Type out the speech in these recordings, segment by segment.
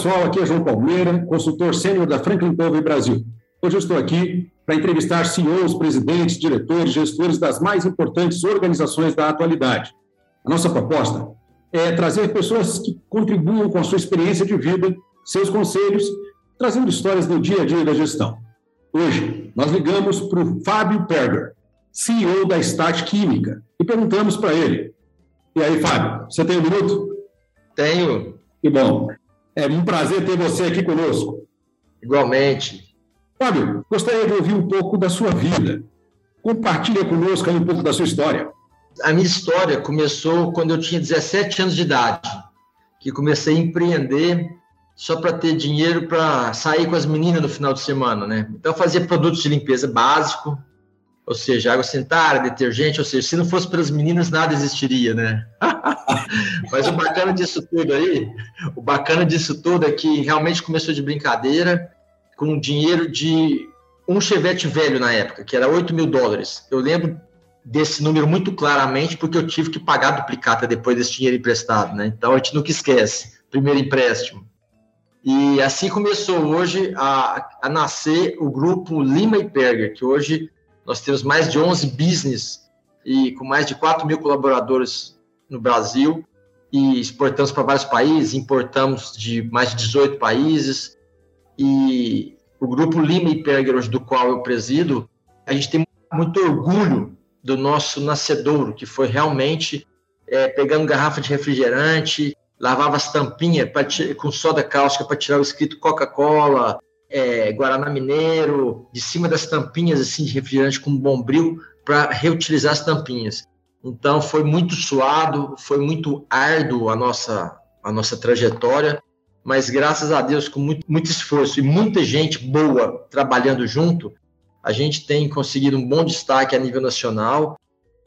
Pessoal, aqui é João Palmeira, consultor sênior da Franklin Covey Brasil. Hoje eu estou aqui para entrevistar CEOs, presidentes, diretores, gestores das mais importantes organizações da atualidade. A nossa proposta é trazer pessoas que contribuam com a sua experiência de vida, seus conselhos, trazendo histórias do dia a dia da gestão. Hoje, nós ligamos para o Fábio Perger, CEO da Stat Química, e perguntamos para ele: E aí, Fábio, você tem um minuto? Tenho. Que bom. É um prazer ter você aqui conosco. Igualmente. Fábio, gostaria de ouvir um pouco da sua vida. Compartilha conosco um pouco da sua história. A minha história começou quando eu tinha 17 anos de idade, que comecei a empreender só para ter dinheiro para sair com as meninas no final de semana, né? Então eu fazia produtos de limpeza básico, ou seja, água sanitária, detergente, ou seja, se não fosse pelas meninas, nada existiria, né? Mas o bacana disso tudo aí, o bacana disso tudo é que realmente começou de brincadeira, com dinheiro de um chevette velho na época, que era 8 mil dólares. Eu lembro desse número muito claramente, porque eu tive que pagar a duplicata depois desse dinheiro emprestado, né? Então a gente nunca esquece, primeiro empréstimo. E assim começou hoje a, a nascer o grupo Lima e Perger, que hoje nós temos mais de 11 business e com mais de 4 mil colaboradores no Brasil e exportamos para vários países, importamos de mais de 18 países. E o grupo Lima e Perger, do qual eu presido, a gente tem muito orgulho do nosso nascedouro, que foi realmente é, pegando garrafa de refrigerante, lavava as tampinhas com soda cáustica para tirar o escrito Coca-Cola, é, Guaraná Mineiro, de cima das tampinhas assim de refrigerante com bombril para reutilizar as tampinhas. Então foi muito suado, foi muito árduo a nossa a nossa trajetória, mas graças a Deus com muito, muito esforço e muita gente boa trabalhando junto, a gente tem conseguido um bom destaque a nível nacional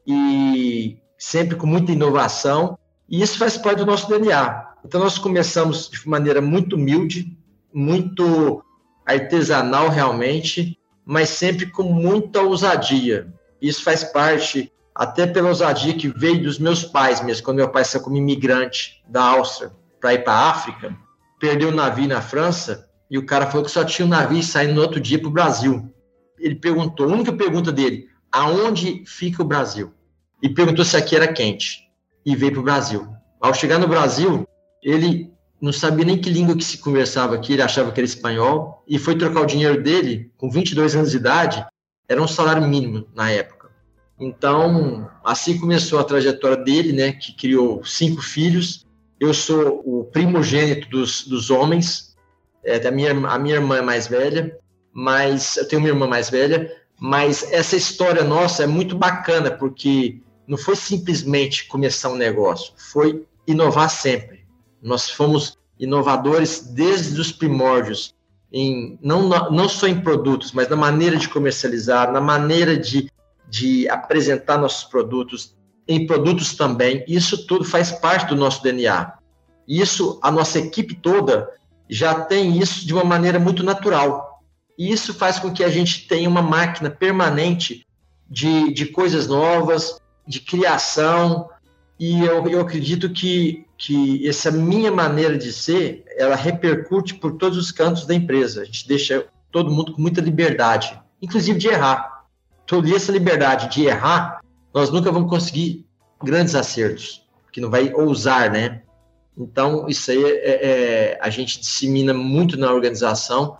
e sempre com muita inovação, e isso faz parte do nosso DNA. Então nós começamos de maneira muito humilde, muito artesanal realmente, mas sempre com muita ousadia. Isso faz parte, até pela ousadia que veio dos meus pais mesmo, quando meu pai saiu como imigrante da Áustria para ir para a África, perdeu o navio na França e o cara falou que só tinha um navio saindo no outro dia para o Brasil. Ele perguntou, a única pergunta dele, aonde fica o Brasil? E perguntou se aqui era quente. E veio para o Brasil. Ao chegar no Brasil, ele não sabia nem que língua que se conversava aqui, ele achava que era espanhol, e foi trocar o dinheiro dele, com 22 anos de idade, era um salário mínimo na época. Então, assim começou a trajetória dele, né, que criou cinco filhos. Eu sou o primogênito dos, dos homens, é, a, minha, a minha irmã é mais velha, mas eu tenho uma irmã mais velha, mas essa história nossa é muito bacana, porque não foi simplesmente começar um negócio, foi inovar sempre nós fomos inovadores desde os primórdios, em, não, não só em produtos, mas na maneira de comercializar, na maneira de, de apresentar nossos produtos, em produtos também. Isso tudo faz parte do nosso DNA. Isso, a nossa equipe toda já tem isso de uma maneira muito natural. E isso faz com que a gente tenha uma máquina permanente de, de coisas novas, de criação, e eu, eu acredito que, que essa minha maneira de ser, ela repercute por todos os cantos da empresa. A gente deixa todo mundo com muita liberdade, inclusive de errar. Toda essa liberdade de errar, nós nunca vamos conseguir grandes acertos, que não vai ousar, né? Então, isso aí é, é, a gente dissemina muito na organização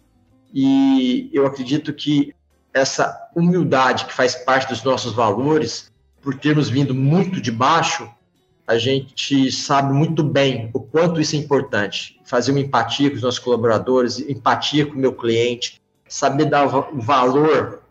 e eu acredito que essa humildade que faz parte dos nossos valores, por termos vindo muito de baixo, a gente sabe muito bem o quanto isso é importante. Fazer uma empatia com os nossos colaboradores, empatia com o meu cliente, saber dar valor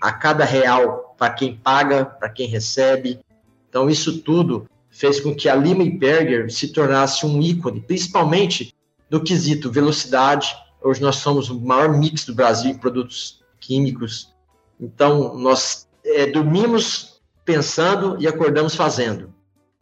a cada real para quem paga, para quem recebe. Então, isso tudo fez com que a Lima Berger se tornasse um ícone, principalmente no quesito velocidade, Hoje nós somos o maior mix do Brasil em produtos químicos. Então, nós é, dormimos pensando e acordamos fazendo.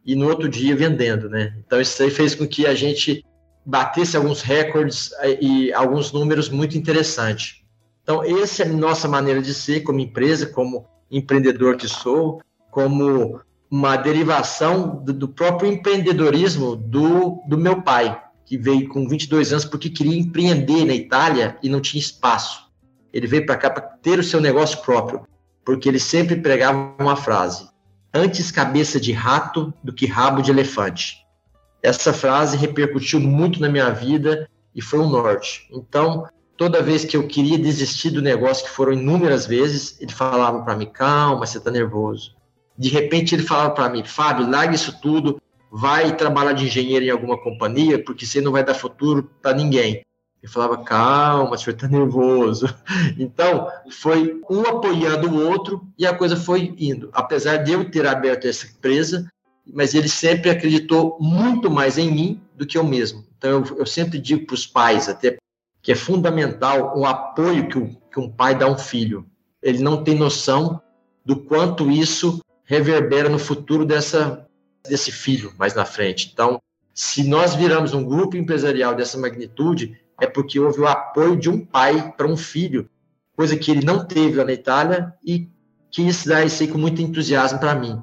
E no outro dia vendendo, né? Então, isso aí fez com que a gente batesse alguns recordes é, e alguns números muito interessantes. Então, essa é a nossa maneira de ser como empresa, como empreendedor que sou, como uma derivação do, do próprio empreendedorismo do, do meu pai, que veio com 22 anos porque queria empreender na Itália e não tinha espaço. Ele veio para cá para ter o seu negócio próprio, porque ele sempre pregava uma frase: antes cabeça de rato do que rabo de elefante. Essa frase repercutiu muito na minha vida e foi um norte. Então, toda vez que eu queria desistir do negócio, que foram inúmeras vezes, ele falava para mim: calma, você está nervoso. De repente, ele falava para mim: Fábio, larga isso tudo, vai trabalhar de engenheiro em alguma companhia, porque você não vai dar futuro para ninguém. Eu falava, calma, o senhor está nervoso. Então, foi um apoiando o outro e a coisa foi indo. Apesar de eu ter aberto essa empresa, mas ele sempre acreditou muito mais em mim do que eu mesmo. Então, eu, eu sempre digo para os pais, até que é fundamental o apoio que, o, que um pai dá a um filho. Ele não tem noção do quanto isso reverbera no futuro dessa desse filho mais na frente. Então, se nós viramos um grupo empresarial dessa magnitude, é porque houve o apoio de um pai para um filho, coisa que ele não teve lá na Itália e quis dar isso aí com muito entusiasmo para mim.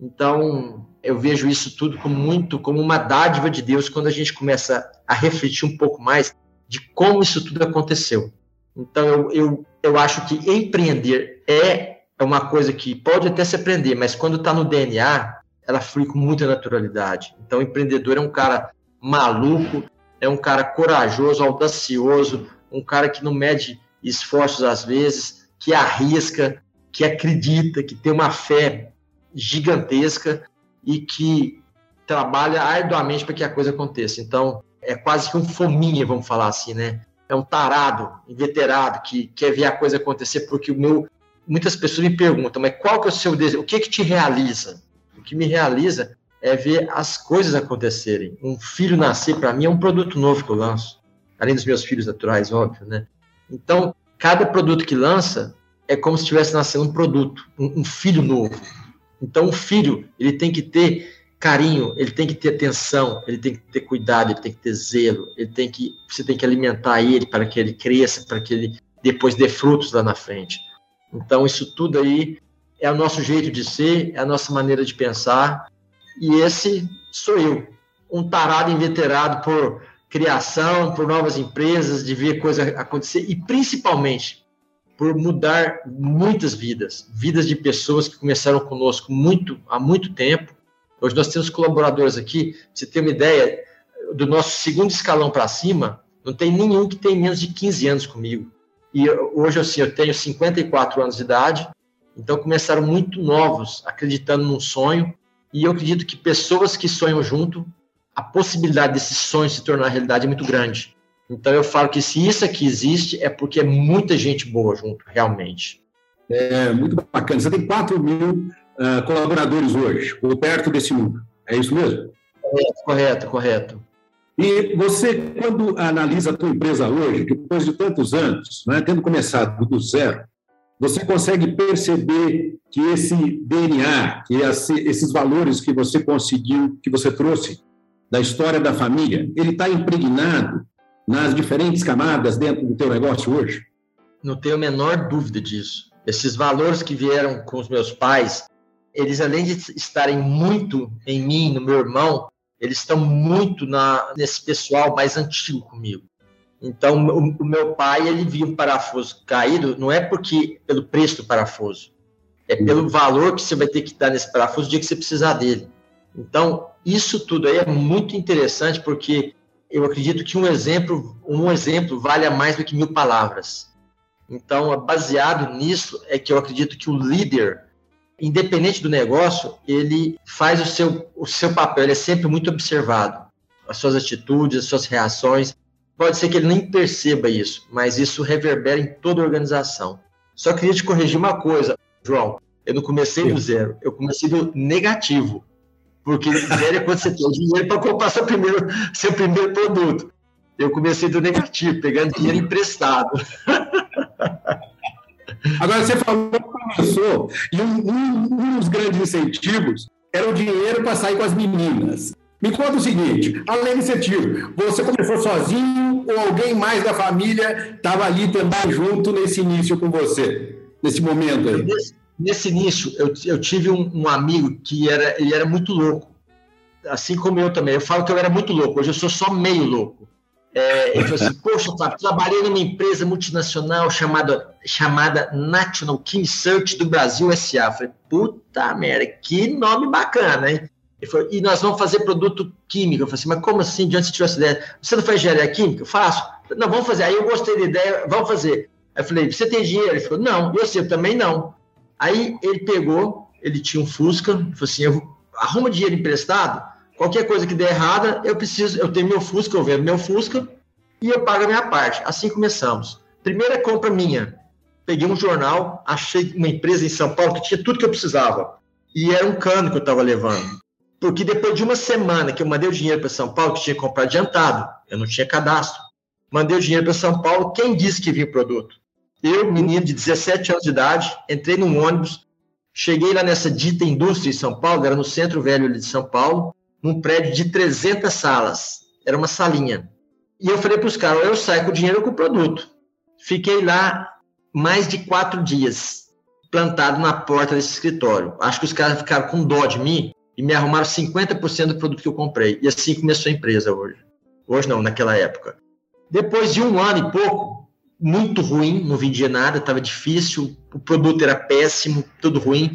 Então, eu vejo isso tudo como muito como uma dádiva de Deus quando a gente começa a refletir um pouco mais de como isso tudo aconteceu. Então, eu, eu, eu acho que empreender é, uma coisa que pode até se aprender, mas quando está no DNA, ela flui com muita naturalidade. Então, empreendedor é um cara maluco, é um cara corajoso, audacioso, um cara que não mede esforços às vezes, que arrisca, que acredita, que tem uma fé gigantesca e que trabalha arduamente para que a coisa aconteça. Então, é quase que um fominha, vamos falar assim, né? É um tarado, inveterado, que quer ver a coisa acontecer, porque o meu. Muitas pessoas me perguntam, mas qual que é o seu desejo? O que que te realiza? o que me realiza é ver as coisas acontecerem. Um filho nascer, para mim, é um produto novo que eu lanço. Além dos meus filhos naturais, óbvio, né? Então, cada produto que lança é como se estivesse nascendo um produto, um, um filho novo. Então, o filho, ele tem que ter carinho, ele tem que ter atenção, ele tem que ter cuidado, ele tem que ter zelo, ele tem que, você tem que alimentar ele para que ele cresça, para que ele depois dê frutos lá na frente. Então, isso tudo aí é o nosso jeito de ser, é a nossa maneira de pensar. E esse sou eu, um tarado inveterado por criação, por novas empresas, de ver coisa acontecer e principalmente por mudar muitas vidas, vidas de pessoas que começaram conosco muito há muito tempo. Hoje nós temos colaboradores aqui, você tem uma ideia do nosso segundo escalão para cima, não tem nenhum que tem menos de 15 anos comigo. E hoje assim, eu tenho 54 anos de idade então começaram muito novos, acreditando num sonho, e eu acredito que pessoas que sonham junto, a possibilidade desse sonho se tornar realidade é muito grande. Então eu falo que se isso aqui existe, é porque é muita gente boa junto, realmente. É muito bacana. Você tem 4 mil uh, colaboradores hoje, ou perto desse número. É isso mesmo? Correto, correto, correto. E você, quando analisa a tua empresa hoje, depois de tantos anos, né, tendo começado do zero, você consegue perceber que esse DNA, que esses valores que você conseguiu, que você trouxe da história da família, ele está impregnado nas diferentes camadas dentro do teu negócio hoje? Não tenho a menor dúvida disso. Esses valores que vieram com os meus pais, eles além de estarem muito em mim, no meu irmão, eles estão muito na, nesse pessoal mais antigo comigo. Então, o, o, meu pai, ele via um parafuso caído, não é porque pelo preço do parafuso, é pelo valor que você vai ter que dar nesse parafuso no dia que você precisar dele. Então, isso tudo aí é muito interessante, porque eu acredito que um exemplo, um exemplo vale mais do que mil palavras. Então, baseado nisso, é que eu acredito que o líder, independente do negócio, ele faz o seu, o seu papel, ele é sempre muito observado. As suas atitudes, as suas reações, Pode ser que ele nem perceba isso, mas isso reverbera em toda a organização. Só queria te corrigir uma coisa, João. Eu não comecei do zero, eu comecei do negativo. Porque zero é quando você tem dinheiro para comprar seu primeiro, seu primeiro produto. Eu comecei do negativo, pegando dinheiro emprestado. Agora, você falou que começou, e um, um, um dos grandes incentivos era o dinheiro para sair com as meninas. Me conta o seguinte: além desse tiro, você começou sozinho ou alguém mais da família estava ali também junto nesse início com você, nesse momento aí? Nesse, nesse início, eu, eu tive um, um, amigo que era, ele era muito louco, assim como eu também. Eu falo que eu era muito louco, hoje eu sou só meio louco. É, ele falou assim: Poxa, Fábio, trabalhei numa empresa multinacional chamada, chamada National King Search do Brasil SA. Eu falei: Puta merda, que nome bacana, hein? Ele falou: E nós vamos fazer produto químico. Eu falei assim: Mas como assim? De onde você tirou essa ideia? Você não faz engenharia química? Eu faço. Não, vamos fazer. Aí eu gostei da ideia, vamos fazer. Aí eu falei: Você tem dinheiro? Ele falou: Não. Eu sei, também não. Aí ele pegou, ele tinha um Fusca, falou assim: eu, Arruma dinheiro emprestado Qualquer coisa que der errada, eu preciso, eu tenho meu Fusca, eu vendo meu Fusca e eu pago a minha parte. Assim começamos. Primeira compra minha. Peguei um jornal, achei uma empresa em São Paulo que tinha tudo que eu precisava. E era um cano que eu estava levando. Porque depois de uma semana que eu mandei o dinheiro para São Paulo, que tinha que comprar adiantado, eu não tinha cadastro. Mandei o dinheiro para São Paulo, quem disse que vinha o produto? Eu, menino de 17 anos de idade, entrei num ônibus, cheguei lá nessa dita indústria em São Paulo, era no centro velho de São Paulo, num prédio de 300 salas. Era uma salinha. E eu falei para os caras: eu saio com o dinheiro ou com o produto. Fiquei lá mais de quatro dias, plantado na porta desse escritório. Acho que os caras ficaram com dó de mim e me arrumaram 50% do produto que eu comprei. E assim começou a empresa hoje. Hoje não, naquela época. Depois de um ano e pouco, muito ruim, não vendia nada, estava difícil, o produto era péssimo, tudo ruim.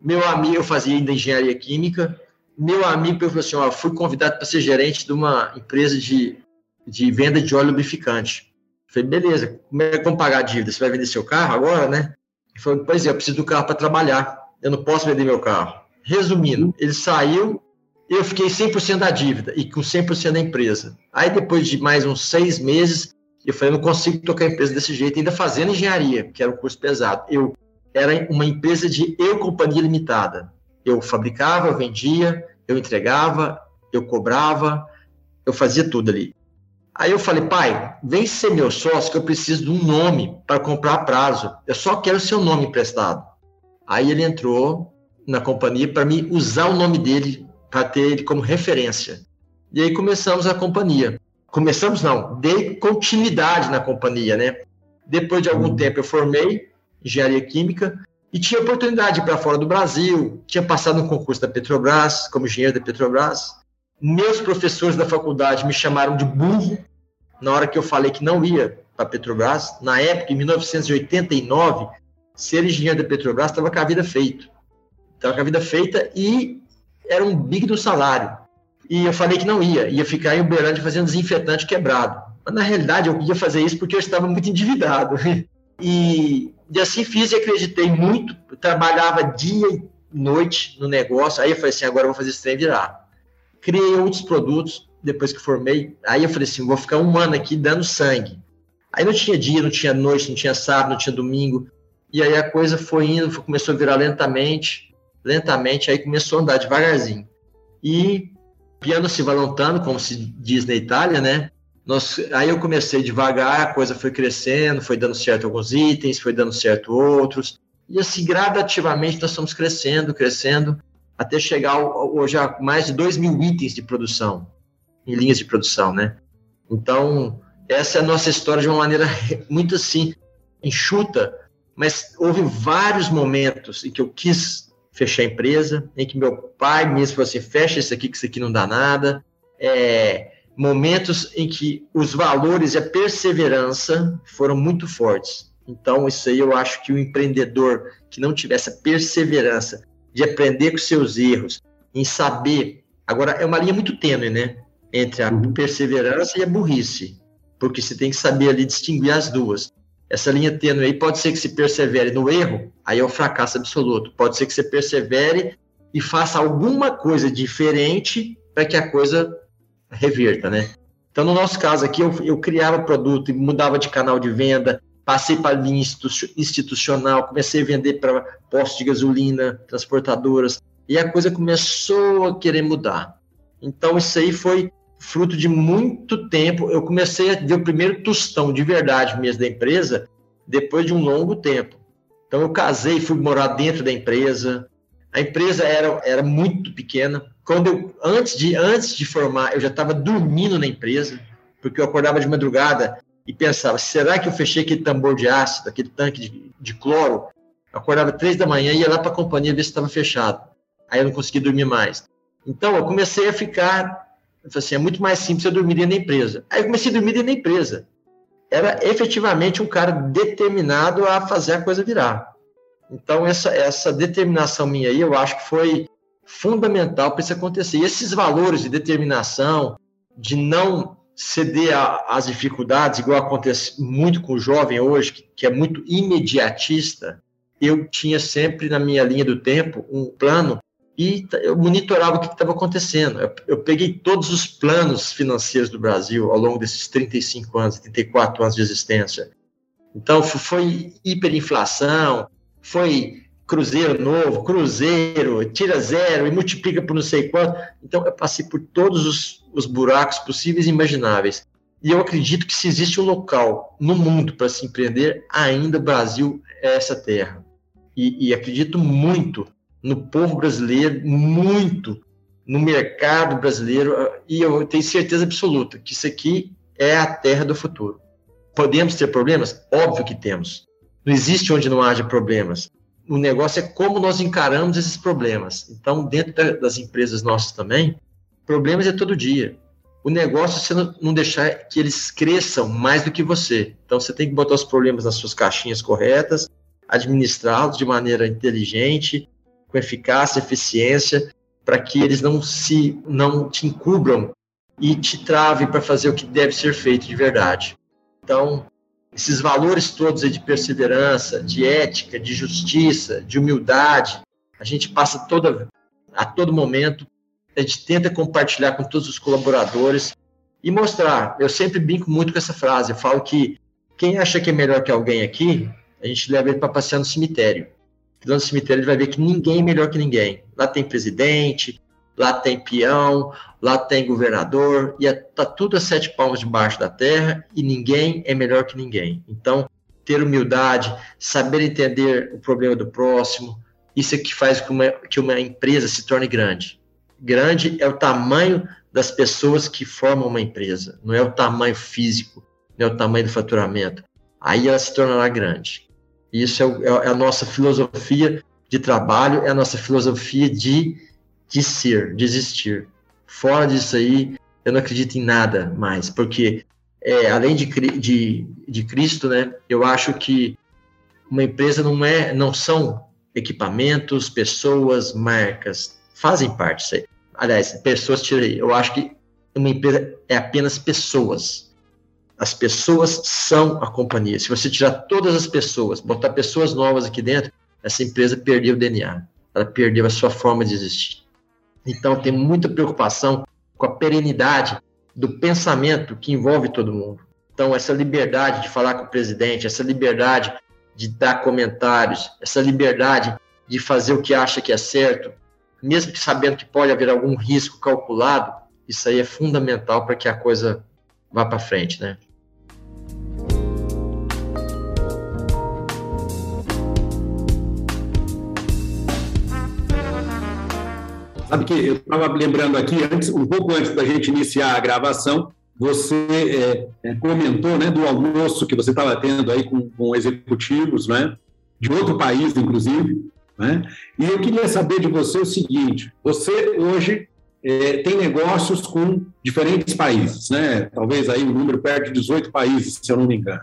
Meu amigo, eu fazia ainda engenharia química, meu amigo falou assim: ó, fui convidado para ser gerente de uma empresa de, de venda de óleo lubrificante. falei, beleza, como é que pagar a dívida? Você vai vender seu carro agora, né? Ele falou, pois é, eu preciso do carro para trabalhar. Eu não posso vender meu carro. Resumindo, ele saiu, eu fiquei 100% da dívida e com 100% da empresa. Aí, depois de mais uns seis meses, eu falei, não consigo tocar a empresa desse jeito, ainda fazendo engenharia, que era um curso pesado. Eu era uma empresa de eu companhia limitada. Eu fabricava, eu vendia, eu entregava, eu cobrava, eu fazia tudo ali. Aí eu falei, pai, vem ser meu sócio que eu preciso de um nome para comprar a prazo. Eu só quero seu nome emprestado. Aí ele entrou na companhia para me usar o nome dele, para ter ele como referência. E aí começamos a companhia. Começamos não, dei continuidade na companhia, né? Depois de algum uhum. tempo eu formei engenharia química e tinha oportunidade para fora do Brasil, tinha passado no concurso da Petrobras, como engenheiro da Petrobras. Meus professores da faculdade me chamaram de burro na hora que eu falei que não ia para a Petrobras. Na época, em 1989, ser engenheiro da Petrobras estava com a vida feita. Estava com a vida feita e era um big do salário. E eu falei que não ia, ia ficar em Uberlândia fazendo desinfetante quebrado. Mas na realidade eu ia fazer isso porque eu estava muito endividado. E e assim fiz e acreditei muito. Trabalhava dia e noite no negócio. Aí eu falei assim: agora eu vou fazer esse trem virar. Criei outros produtos depois que formei. Aí eu falei assim: vou ficar um ano aqui dando sangue. Aí não tinha dia, não tinha noite, não tinha sábado, não tinha domingo. E aí a coisa foi indo, começou a virar lentamente, lentamente, aí começou a andar devagarzinho. E piano se valontando, como se diz na Itália, né? Nós, aí eu comecei devagar, a coisa foi crescendo, foi dando certo alguns itens, foi dando certo outros, e assim, gradativamente nós estamos crescendo, crescendo, até chegar hoje a mais de 2 mil itens de produção, em linhas de produção, né? Então, essa é a nossa história de uma maneira muito assim, enxuta, mas houve vários momentos em que eu quis fechar a empresa, em que meu pai mesmo falou assim, fecha isso aqui, que isso aqui não dá nada, é, momentos em que os valores e a perseverança foram muito fortes. Então, isso aí eu acho que o empreendedor que não tivesse a perseverança de aprender com seus erros, em saber. Agora, é uma linha muito tênue, né? Entre a uhum. perseverança e a burrice, porque você tem que saber ali distinguir as duas. Essa linha tênue aí pode ser que se persevere no erro, aí é o fracasso absoluto. Pode ser que você persevere e faça alguma coisa diferente para que a coisa reverta, né? Então, no nosso caso aqui, eu, eu criava produto e mudava de canal de venda, passei para linha institucional, comecei a vender para postos de gasolina, transportadoras, e a coisa começou a querer mudar. Então, isso aí foi, fruto de muito tempo. Eu comecei a ver o primeiro tostão de verdade mesmo da empresa depois de um longo tempo. Então, eu casei, fui morar dentro da empresa. A empresa era, era muito pequena. Quando eu, antes de antes de formar, eu já estava dormindo na empresa, porque eu acordava de madrugada e pensava: será que eu fechei aquele tambor de ácido, aquele tanque de, de cloro? Eu acordava três da manhã e ia lá para a companhia ver se estava fechado. Aí eu não conseguia dormir mais. Então eu comecei a ficar, assim, é muito mais simples eu dormir dentro da empresa. Aí eu comecei a dormir dentro da empresa. Era efetivamente um cara determinado a fazer a coisa virar. Então essa essa determinação minha aí, eu acho que foi fundamental para isso acontecer. E esses valores de determinação, de não ceder às dificuldades, igual acontece muito com o jovem hoje, que, que é muito imediatista, eu tinha sempre na minha linha do tempo um plano e eu monitorava o que estava acontecendo. Eu, eu, peguei todos os planos financeiros do Brasil ao longo desses 35 anos, 34 anos de existência. Então, foi hiperinflação, foi cruzeiro novo, cruzeiro, tira zero e multiplica por não sei quanto. Então, eu passei por todos os, os buracos possíveis e imagináveis. E eu acredito que se existe um local no mundo para se empreender, ainda o Brasil é essa terra. E, e acredito muito no povo brasileiro, muito no mercado brasileiro, e eu tenho certeza absoluta que isso aqui é a terra do futuro. Podemos ter problemas? Óbvio que temos. Não existe onde não haja problemas. O negócio é como nós encaramos esses problemas. Então, dentro das empresas nossas também, problemas é todo dia. O negócio é você não deixar que eles cresçam mais do que você. Então, você tem que botar os problemas nas suas caixinhas corretas, administrá-los de maneira inteligente, com eficácia, eficiência, para que eles não se não te encubram e te travem para fazer o que deve ser feito de verdade. Então, esses valores todos de perseverança, de ética, de justiça, de humildade, a gente passa toda a todo momento, a gente tenta compartilhar com todos os colaboradores e mostrar. Eu sempre brinco muito com essa frase, eu falo que quem acha que é melhor que alguém aqui, a gente leva ele para passear no cemitério lá no cemitério ele vai ver que ninguém é melhor que ninguém. Lá tem presidente, lá tem peão, lá tem governador, e está é, tudo a sete palmos debaixo da terra e ninguém é melhor que ninguém. Então, ter humildade, saber entender o problema do próximo, isso é que faz com que uma empresa se torne grande. Grande é o tamanho das pessoas que formam uma empresa, não é o tamanho físico, não é o tamanho do faturamento. Aí ela se tornará grande. Isso é, é, a nossa filosofia de trabalho, é a nossa filosofia de, de ser, de existir. Fora disso aí, eu não acredito em nada mais, porque é, além de, de, de Cristo, né, eu acho que uma empresa não é, não são equipamentos, pessoas, marcas, fazem parte disso aí. Aliás, pessoas tirei. Eu acho que uma empresa é apenas pessoas. As pessoas são a companhia. Se você tirar todas as pessoas, botar pessoas novas aqui dentro, essa empresa perdeu o DNA. Ela perdeu a sua forma de existir. Então, tem muita preocupação com a perenidade do pensamento que envolve todo mundo. Então, essa liberdade de falar com o presidente, essa liberdade de dar comentários, essa liberdade de fazer o que acha que é certo, mesmo que sabendo que pode haver algum risco calculado, isso aí é fundamental para que a coisa vá para frente, né? Sabe que eu estava lembrando aqui, antes, um pouco antes da gente iniciar a gravação, você é, é, comentou né, do almoço que você estava tendo aí com, com executivos né, de outro país, inclusive. Né? E eu queria saber de você o seguinte: você hoje é, tem negócios com diferentes países, né? talvez aí um número perto de 18 países, se eu não me engano.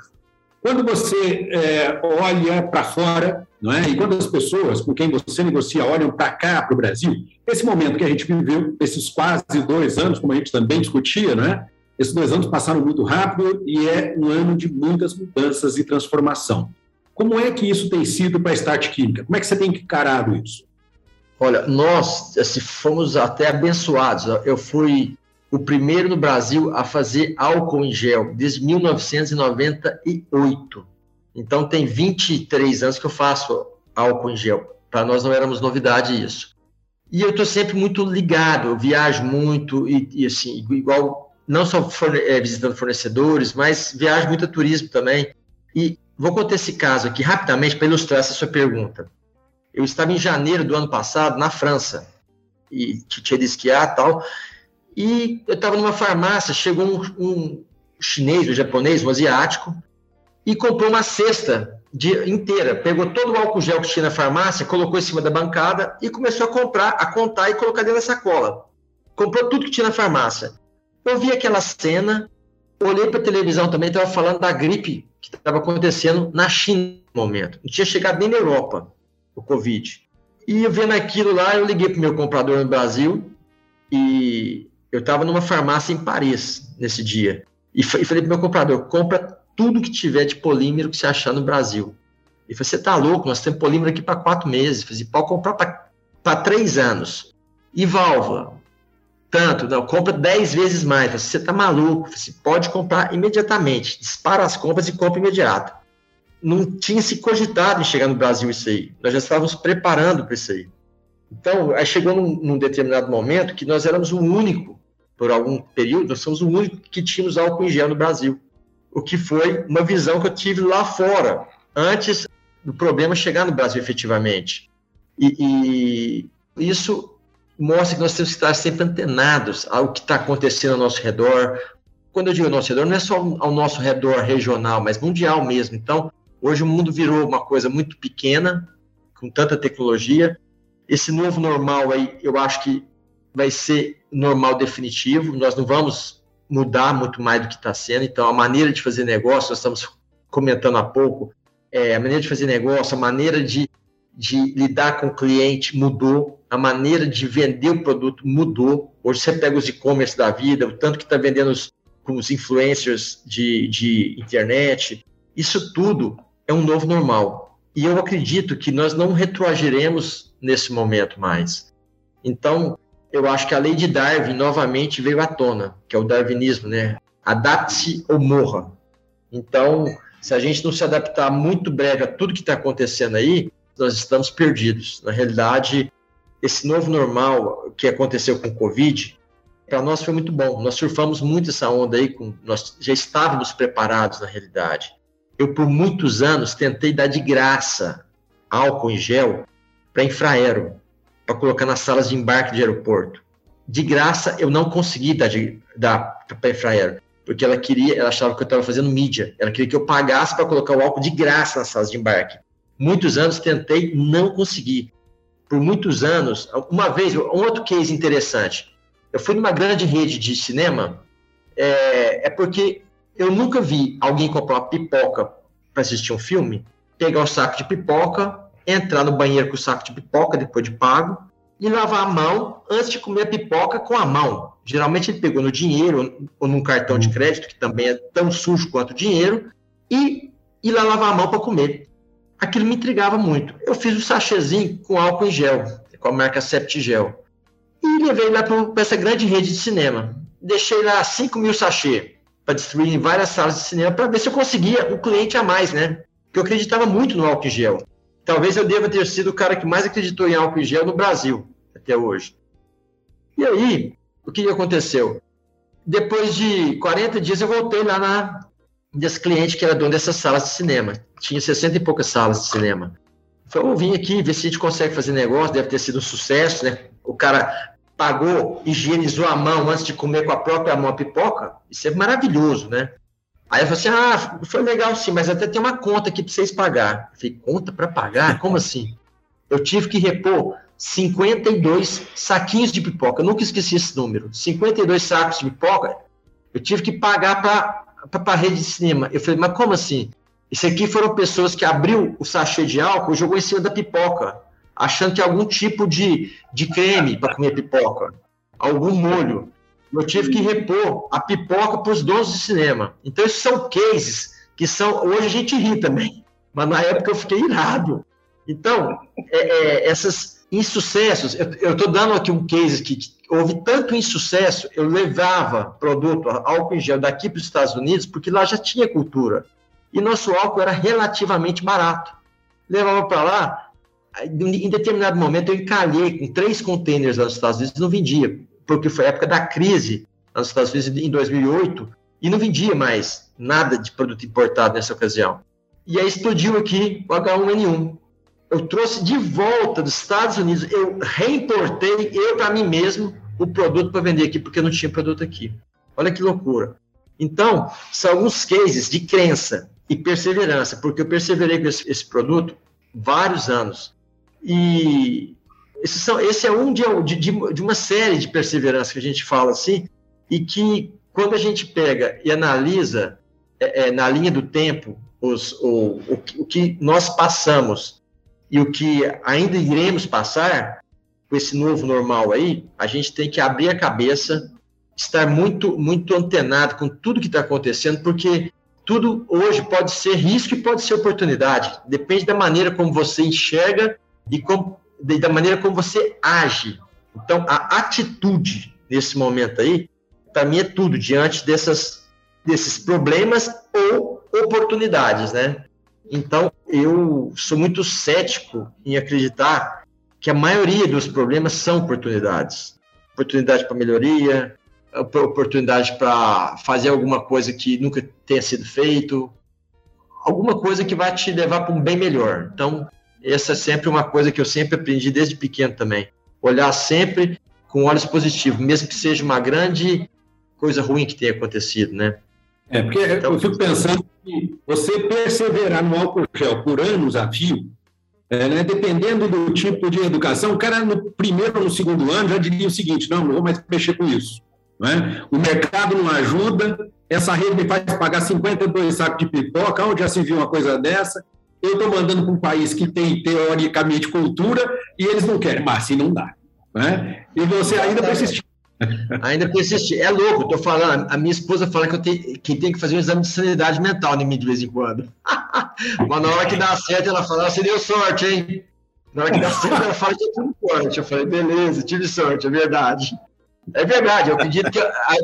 Quando você é, olha para fora, não é? e quando as pessoas com quem você negocia olham para cá, para o Brasil, esse momento que a gente viveu, esses quase dois anos, como a gente também discutia, não é? esses dois anos passaram muito rápido e é um ano de muitas mudanças e transformação. Como é que isso tem sido para a Start Química? Como é que você tem encarado isso? Olha, nós assim, fomos até abençoados. Eu fui o primeiro no Brasil a fazer álcool em gel, desde 1998. Então, tem 23 anos que eu faço álcool em gel. Para nós não éramos novidade isso. E eu estou sempre muito ligado, eu viajo muito, e, e, assim, igual não só forne é, visitando fornecedores, mas viajo muito a turismo também. E vou contar esse caso aqui rapidamente para ilustrar essa sua pergunta. Eu estava em janeiro do ano passado na França e tinha de esquiar tal. E eu estava numa farmácia, chegou um, um chinês, um japonês, um asiático, e comprou uma cesta de, inteira. Pegou todo o álcool gel que tinha na farmácia, colocou em cima da bancada e começou a comprar, a contar e colocar dentro da sacola. Comprou tudo que tinha na farmácia. Eu vi aquela cena, olhei para a televisão também, estava falando da gripe que estava acontecendo na China no momento. Não tinha chegado nem na Europa, o Covid. E vendo aquilo lá, eu liguei para o meu comprador no Brasil e eu estava numa farmácia em Paris nesse dia. E falei para meu comprador, compra tudo que tiver de polímero que você achar no Brasil. Ele falou, você tá louco, nós temos polímero aqui para quatro meses. Eu falei, pode comprar para três anos. E válvula? Tanto, não, compra dez vezes mais. Você tá maluco, você pode comprar imediatamente. Dispara as compras e compra imediato. Não tinha se cogitado em chegar no Brasil isso aí. Nós já estávamos preparando para isso aí. Então, aí chegou num, num, determinado momento que nós éramos o único, por algum período, nós somos o único que tínhamos álcool em gel no Brasil o que foi uma visão que eu tive lá fora, antes do problema chegar no Brasil efetivamente. E, e isso mostra que nós temos que estar sempre antenados ao que está acontecendo ao nosso redor. Quando eu digo ao nosso redor, não é só ao nosso redor regional, mas mundial mesmo. Então, hoje o mundo virou uma coisa muito pequena, com tanta tecnologia. Esse novo normal aí, eu acho que vai ser normal definitivo. Nós não vamos mudar muito mais do que está sendo. Então, a maneira de fazer negócio, nós estamos comentando há pouco, é, a maneira de fazer negócio, a maneira de, de lidar com o cliente mudou, a maneira de vender o produto mudou. Hoje você pega os e-commerce da vida, o tanto que está vendendo os, com os influencers de, de internet, isso tudo é um novo normal. E eu acredito que nós não retroagiremos nesse momento mais. Então, eu acho que a lei de Darwin novamente veio à tona, que é o darwinismo, né? Adapte-se ou morra. Então, se a gente não se adaptar muito breve a tudo que está acontecendo aí, nós estamos perdidos. Na realidade, esse novo normal que aconteceu com o Covid, para nós foi muito bom. Nós surfamos muito essa onda aí, com, nós já estávamos preparados na realidade. Eu, por muitos anos, tentei dar de graça álcool em gel para infraero para colocar nas salas de embarque de aeroporto. De graça, eu não consegui dar, dar para a Infraero, porque ela queria, ela achava que eu estava fazendo mídia, ela queria que eu pagasse para colocar o álcool de graça nas salas de embarque. Muitos anos tentei, não consegui. Por muitos anos, uma vez, um outro case interessante. Eu fui numa grande rede de cinema, é, é porque eu nunca vi alguém comprar pipoca para assistir um filme, pegar um saco de pipoca, entrar no banheiro com o saco de pipoca depois de pago e lavar a mão antes de comer a pipoca com a mão. Geralmente ele pegou no dinheiro ou num cartão de crédito, que também é tão sujo quanto o dinheiro, e ir lá lavar a mão para comer. Aquilo me intrigava muito. Eu fiz um sachêzinho com álcool em gel, com a marca Septigel. E levei lá para essa grande rede de cinema. Deixei lá 5 mil sachê para distribuir em várias salas de cinema para ver se eu conseguia um cliente a mais, né? Porque eu acreditava muito no álcool em gel. Talvez eu deva ter sido o cara que mais acreditou em álcool em gel no Brasil até hoje. E aí, o que aconteceu? Depois de 40 dias, eu voltei lá na desse cliente que era dono dessas salas de cinema. Tinha 60 e poucas salas de cinema. Falei, eu vim aqui ver se a gente consegue fazer negócio, deve ter sido um sucesso, né? O cara pagou, higienizou a mão antes de comer com a própria mão a pipoca. Isso é maravilhoso, né? Aí eu falei assim: ah, foi legal sim, mas até tem uma conta aqui para vocês pagar. Eu falei: conta para pagar? Como assim? Eu tive que repor 52 saquinhos de pipoca. Eu nunca esqueci esse número. 52 sacos de pipoca. Eu tive que pagar para a rede de cinema. Eu falei: mas como assim? Isso aqui foram pessoas que abriu o sachê de álcool e jogou em cima da pipoca, achando que algum tipo de, de creme para comer pipoca, algum molho eu tive que repor a pipoca para os donos de cinema. Então, esses são cases que são. Hoje a gente ri também, mas na época eu fiquei irado. Então, é, é, essas insucessos, eu estou dando aqui um case que houve tanto insucesso, eu levava produto, álcool em gel daqui para os Estados Unidos, porque lá já tinha cultura. E nosso álcool era relativamente barato. Levava para lá, em determinado momento eu encalhei com três containers lá nos Estados Unidos e não vendia porque foi a época da crise nos Estados Unidos em 2008 e não vendia mais nada de produto importado nessa ocasião. E aí explodiu aqui o H1N1. Eu trouxe de volta dos Estados Unidos, eu reimportei eu para mim mesmo o produto para vender aqui, porque não tinha produto aqui. Olha que loucura. Então, são alguns cases de crença e perseverança, porque eu perseverei com esse, esse produto vários anos. E esse, são, esse é um de, de, de, uma série de perseverança que a gente fala assim, e que quando a gente pega e analisa é, é, na linha do tempo os, o, o, o que nós passamos e o que ainda iremos passar com esse novo normal aí, a gente tem que abrir a cabeça, estar muito, muito antenado com tudo que está acontecendo, porque tudo hoje pode ser risco e pode ser oportunidade. Depende da maneira como você enxerga e com, da maneira como você age. Então, a atitude nesse momento aí, para mim é tudo diante dessas, desses problemas ou oportunidades, né? Então, eu sou muito cético em acreditar que a maioria dos problemas são oportunidades. Oportunidade para melhoria, oportunidade para fazer alguma coisa que nunca tenha sido feito, alguma coisa que vai te levar para um bem melhor. Então, essa é sempre uma coisa que eu sempre aprendi desde pequeno também. Olhar sempre com olhos positivos, mesmo que seja uma grande coisa ruim que tenha acontecido, né? É, porque então, eu fico pensando que você perseverar no álcool gel por anos a fio, é, né, dependendo do tipo de educação, o cara no primeiro ou no segundo ano já diria o seguinte: não, não vou mais mexer com isso. Né? O mercado não ajuda, essa rede me faz pagar 52 sacos de pipoca, onde já se viu uma coisa dessa? Eu estou mandando para um país que tem, teoricamente, cultura e eles não querem, mas assim não dá. Né? E você ainda persistiu. Ainda persistir. É louco, estou falando. A minha esposa fala que eu tenho que, tem que fazer um exame de sanidade mental em mim de vez em quando. Mas na hora que dá certo, ela fala: você deu sorte, hein? Na hora que dá certo, ela fala que eu tive sorte. Eu falei: beleza, tive sorte, é verdade. É verdade, eu acredito, que,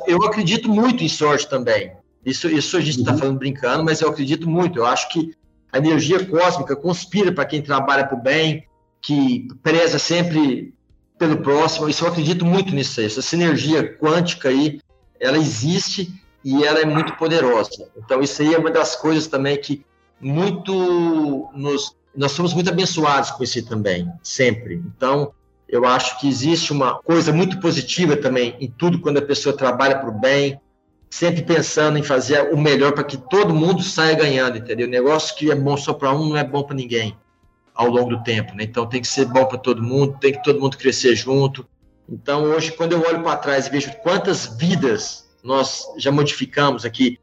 eu acredito muito em sorte também. Isso, isso a gente está uhum. falando brincando, mas eu acredito muito. Eu acho que a energia cósmica conspira para quem trabalha para o bem, que preza sempre pelo próximo. Isso eu acredito muito nisso. Essa sinergia quântica aí, ela existe e ela é muito poderosa. Então, isso aí é uma das coisas também que muito nos. Nós somos muito abençoados com isso também, sempre. Então, eu acho que existe uma coisa muito positiva também em tudo quando a pessoa trabalha para o bem, sempre pensando em fazer o melhor para que todo mundo saia ganhando, entendeu? Negócio que é bom só para um não é bom para ninguém ao longo do tempo, né? Então tem que ser bom para todo mundo, tem que todo mundo crescer junto. Então hoje, quando eu olho para trás e vejo quantas vidas nós já modificamos aqui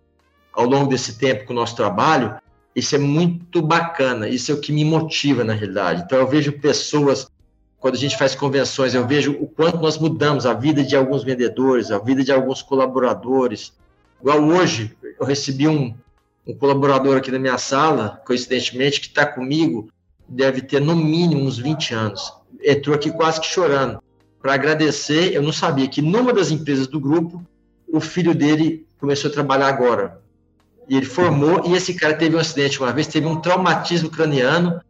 ao longo desse tempo com o nosso trabalho, isso é muito bacana, isso é o que me motiva na realidade. Então eu vejo pessoas quando a gente faz convenções, eu vejo o quanto nós mudamos a vida de alguns vendedores, a vida de alguns colaboradores. Igual hoje, eu recebi um, um colaborador aqui na minha sala, coincidentemente, que está comigo, deve ter no mínimo uns 20 anos. Entrou aqui quase que chorando. Para agradecer, eu não sabia que numa das empresas do grupo, o filho dele começou a trabalhar agora. E ele formou, e esse cara teve um acidente uma vez, teve um traumatismo craniano.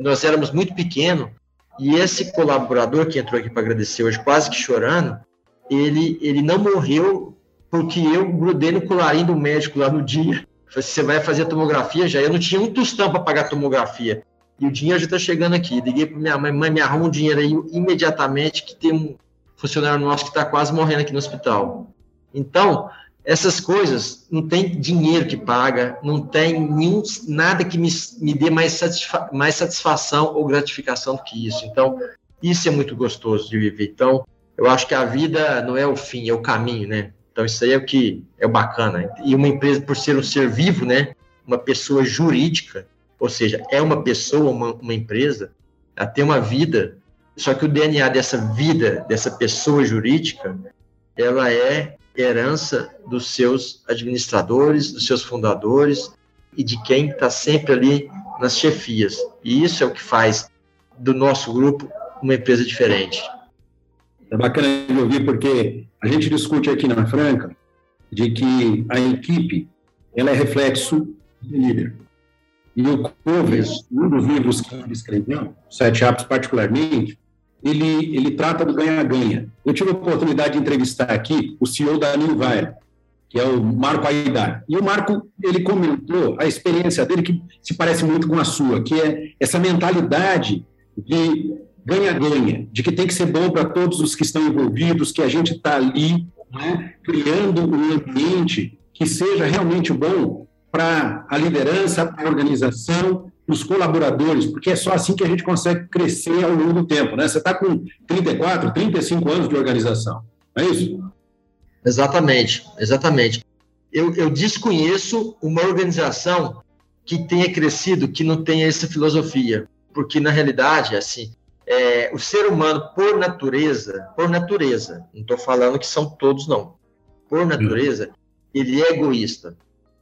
Nós éramos muito pequenos, e esse colaborador que entrou aqui para agradecer hoje, quase que chorando, ele, ele não morreu porque eu grudei no colarinho do médico lá no dia. Falei, você vai fazer a tomografia já? Eu não tinha um tostão para pagar a tomografia. E o dinheiro já está chegando aqui. Liguei para minha mãe, mãe, me arruma um dinheiro aí imediatamente, que tem um funcionário nosso que está quase morrendo aqui no hospital. Então, essas coisas não tem dinheiro que paga, não tem nenhum, nada que me, me dê mais, satisfa, mais satisfação ou gratificação do que isso. Então, isso é muito gostoso de viver. Então, eu acho que a vida não é o fim, é o caminho, né? Então, isso aí é o que é bacana. E uma empresa, por ser um ser vivo, né? Uma pessoa jurídica, ou seja, é uma pessoa, uma, uma empresa, ela tem uma vida, só que o DNA dessa vida, dessa pessoa jurídica, ela é herança dos seus administradores, dos seus fundadores e de quem está sempre ali nas chefias. E isso é o que faz do nosso grupo uma empresa diferente. É bacana de ouvir porque a gente discute aqui na Franca de que a equipe ela é reflexo do líder. E o Covers, um dos livros que ele escreveu, Sete Hábitos particularmente, ele, ele trata do ganha-ganha. Eu tive a oportunidade de entrevistar aqui o CEO da Nilvair, que é o Marco Aidar. E o Marco, ele comentou a experiência dele que se parece muito com a sua, que é essa mentalidade de ganha-ganha, de que tem que ser bom para todos os que estão envolvidos, que a gente está ali né, criando um ambiente que seja realmente bom para a liderança, para a organização, para os colaboradores, porque é só assim que a gente consegue crescer ao longo do tempo. Né? Você está com 34, 35 anos de organização, não é isso? Exatamente, exatamente. Eu, eu desconheço uma organização que tenha crescido, que não tenha essa filosofia, porque na realidade, assim, é, o ser humano, por natureza, por natureza, não estou falando que são todos, não, por natureza, ele é egoísta.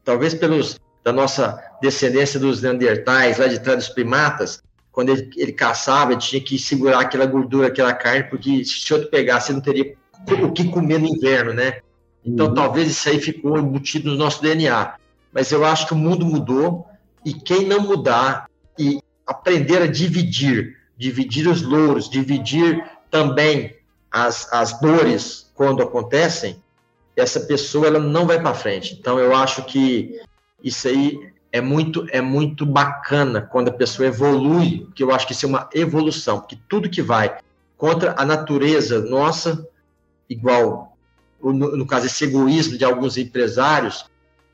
Talvez pelos da nossa descendência dos neandertais, lá de trás dos primatas, quando ele, ele caçava, ele tinha que segurar aquela gordura, aquela carne, porque se outro pegasse, ele não teria o que comer no inverno, né? Então, uhum. talvez isso aí ficou embutido no nosso DNA. Mas eu acho que o mundo mudou e quem não mudar e aprender a dividir, dividir os louros, dividir também as, as dores quando acontecem, essa pessoa ela não vai para frente. Então eu acho que isso aí é muito é muito bacana quando a pessoa evolui, que eu acho que isso é uma evolução, porque tudo que vai contra a natureza nossa, igual no, no caso esse egoísmo de alguns empresários,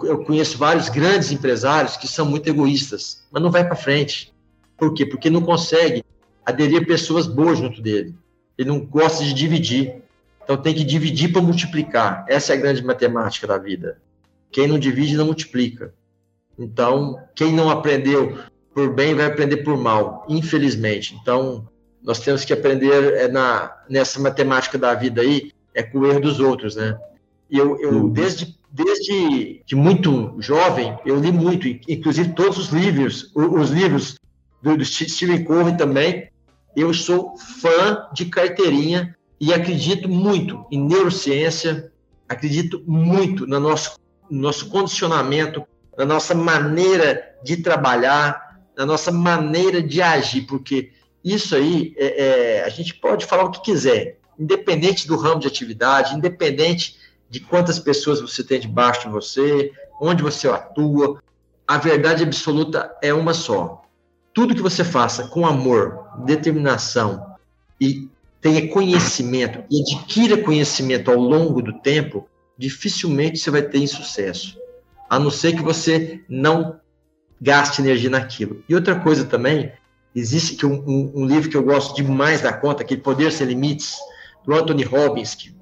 eu conheço vários grandes empresários que são muito egoístas, mas não vai para frente. Por quê? Porque não consegue aderir pessoas boas junto dele. Ele não gosta de dividir. Então tem que dividir para multiplicar. Essa é a grande matemática da vida. Quem não divide não multiplica. Então, quem não aprendeu por bem vai aprender por mal, infelizmente. Então, nós temos que aprender é, na, nessa matemática da vida aí, é com o erro dos outros, né? E eu, eu uhum. desde, desde de muito jovem, eu li muito, inclusive todos os livros, os livros do, do Stephen Covey também. Eu sou fã de carteirinha e acredito muito em neurociência, acredito muito no nosso, no nosso condicionamento, na nossa maneira de trabalhar, na nossa maneira de agir, porque isso aí é, é, a gente pode falar o que quiser, independente do ramo de atividade, independente de quantas pessoas você tem debaixo de você, onde você atua, a verdade absoluta é uma só. Tudo que você faça com amor, determinação e tenha conhecimento e adquira conhecimento ao longo do tempo, dificilmente você vai ter insucesso. A não ser que você não gaste energia naquilo. E outra coisa também, existe que um, um, um livro que eu gosto demais da conta, que é Poder Sem Limites, do Anthony Robbins, que,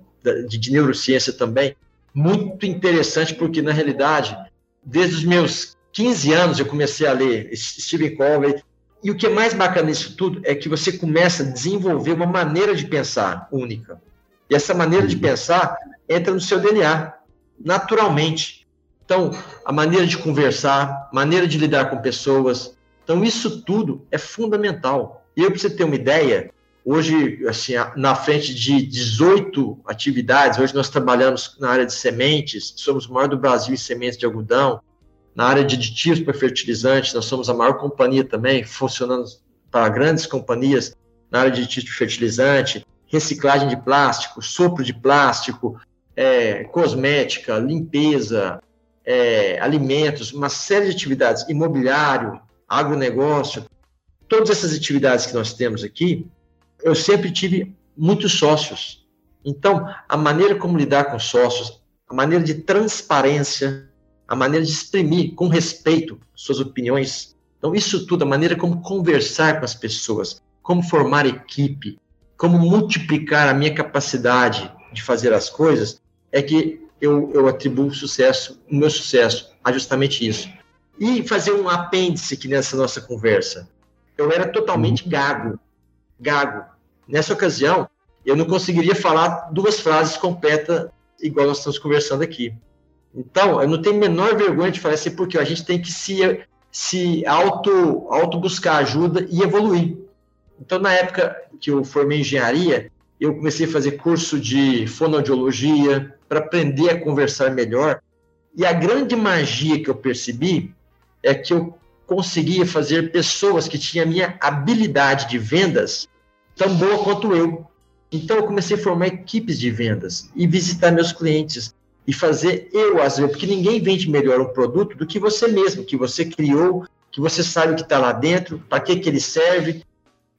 de, de neurociência também, muito interessante, porque na realidade, desde os meus 15 anos eu comecei a ler Stephen Covey, e o que é mais bacana nisso tudo é que você começa a desenvolver uma maneira de pensar única. E essa maneira de pensar entra no seu DNA, naturalmente. Então, a maneira de conversar, maneira de lidar com pessoas. Então, isso tudo é fundamental. E eu, para você ter uma ideia, hoje, assim, na frente de 18 atividades, hoje nós trabalhamos na área de sementes, somos o maior do Brasil em sementes de algodão, na área de aditivos para fertilizantes, nós somos a maior companhia também, funcionando para grandes companhias na área de aditivos de fertilizante, reciclagem de plástico, sopro de plástico, é, cosmética, limpeza, é, alimentos, uma série de atividades, imobiliário, agronegócio, todas essas atividades que nós temos aqui, eu sempre tive muitos sócios. Então, a maneira como lidar com sócios, a maneira de transparência, a maneira de exprimir com respeito suas opiniões. Então, isso tudo, a maneira como conversar com as pessoas, como formar equipe, como multiplicar a minha capacidade de fazer as coisas, é que eu, eu atribuo sucesso, o meu sucesso a justamente isso. E fazer um apêndice aqui nessa nossa conversa. Eu era totalmente uhum. gago, gago. Nessa ocasião, eu não conseguiria falar duas frases completas igual nós estamos conversando aqui. Então, eu não tenho a menor vergonha de falar assim, porque a gente tem que se, se auto, auto buscar ajuda e evoluir. Então, na época que eu formei engenharia, eu comecei a fazer curso de fonoaudiologia para aprender a conversar melhor. E a grande magia que eu percebi é que eu conseguia fazer pessoas que tinham a minha habilidade de vendas tão boa quanto eu. Então eu comecei a formar equipes de vendas e visitar meus clientes e fazer eu às vezes, porque ninguém vende melhor um produto do que você mesmo, que você criou, que você sabe o que está lá dentro, para que, que ele serve.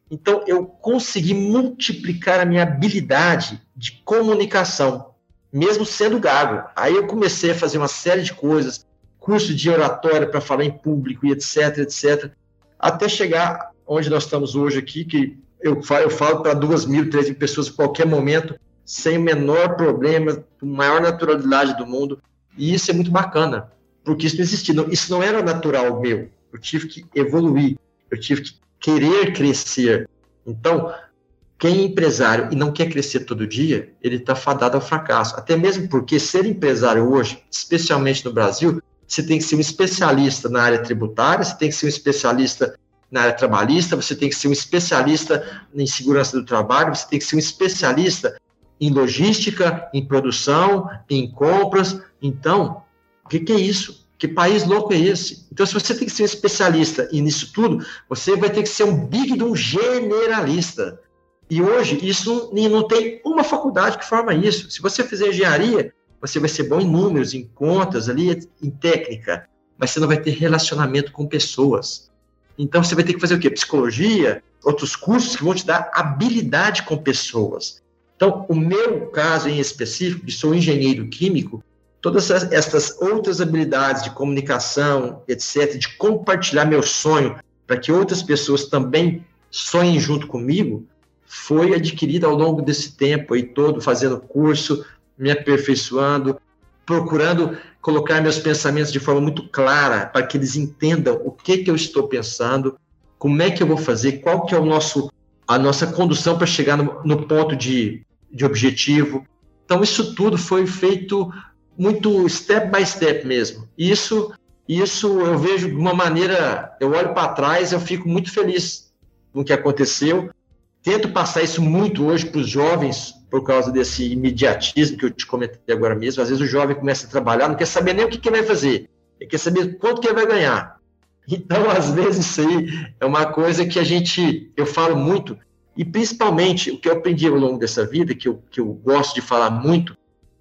Então eu consegui multiplicar a minha habilidade de comunicação, mesmo sendo gago. Aí eu comecei a fazer uma série de coisas, curso de oratória para falar em público e etc, etc, até chegar onde nós estamos hoje aqui, que eu falo, eu falo para duas mil, três mil pessoas a qualquer momento, sem o menor problema, com maior naturalidade do mundo. E isso é muito bacana, porque isso não existia. Isso não era natural meu. Eu tive que evoluir, eu tive que querer crescer. Então, quem é empresário e não quer crescer todo dia, ele está fadado ao fracasso. Até mesmo porque ser empresário hoje, especialmente no Brasil, você tem que ser um especialista na área tributária, você tem que ser um especialista na área trabalhista, você tem que ser um especialista em segurança do trabalho, você tem que ser um especialista em logística, em produção, em compras. Então, o que, que é isso? Que país louco é esse? Então, se você tem que ser um especialista nisso tudo, você vai ter que ser um big de um generalista. E hoje, isso não, não tem uma faculdade que forma isso. Se você fizer engenharia, você vai ser bom em números, em contas, ali, em técnica, mas você não vai ter relacionamento com pessoas. Então, você vai ter que fazer o quê? Psicologia, outros cursos que vão te dar habilidade com pessoas. Então, o meu caso em específico, que sou engenheiro químico, todas essas outras habilidades de comunicação, etc., de compartilhar meu sonho para que outras pessoas também sonhem junto comigo, foi adquirida ao longo desse tempo aí todo, fazendo curso, me aperfeiçoando, procurando colocar meus pensamentos de forma muito clara para que eles entendam o que que eu estou pensando, como é que eu vou fazer, qual que é o nosso a nossa condução para chegar no, no ponto de, de objetivo. Então isso tudo foi feito muito step by step mesmo. Isso isso eu vejo de uma maneira, eu olho para trás, eu fico muito feliz com o que aconteceu. Tento passar isso muito hoje para os jovens, por causa desse imediatismo que eu te comentei agora mesmo. Às vezes o jovem começa a trabalhar, não quer saber nem o que, que ele vai fazer, ele quer saber quanto que ele vai ganhar. Então, às vezes, isso aí é uma coisa que a gente, eu falo muito, e principalmente o que eu aprendi ao longo dessa vida, que eu, que eu gosto de falar muito,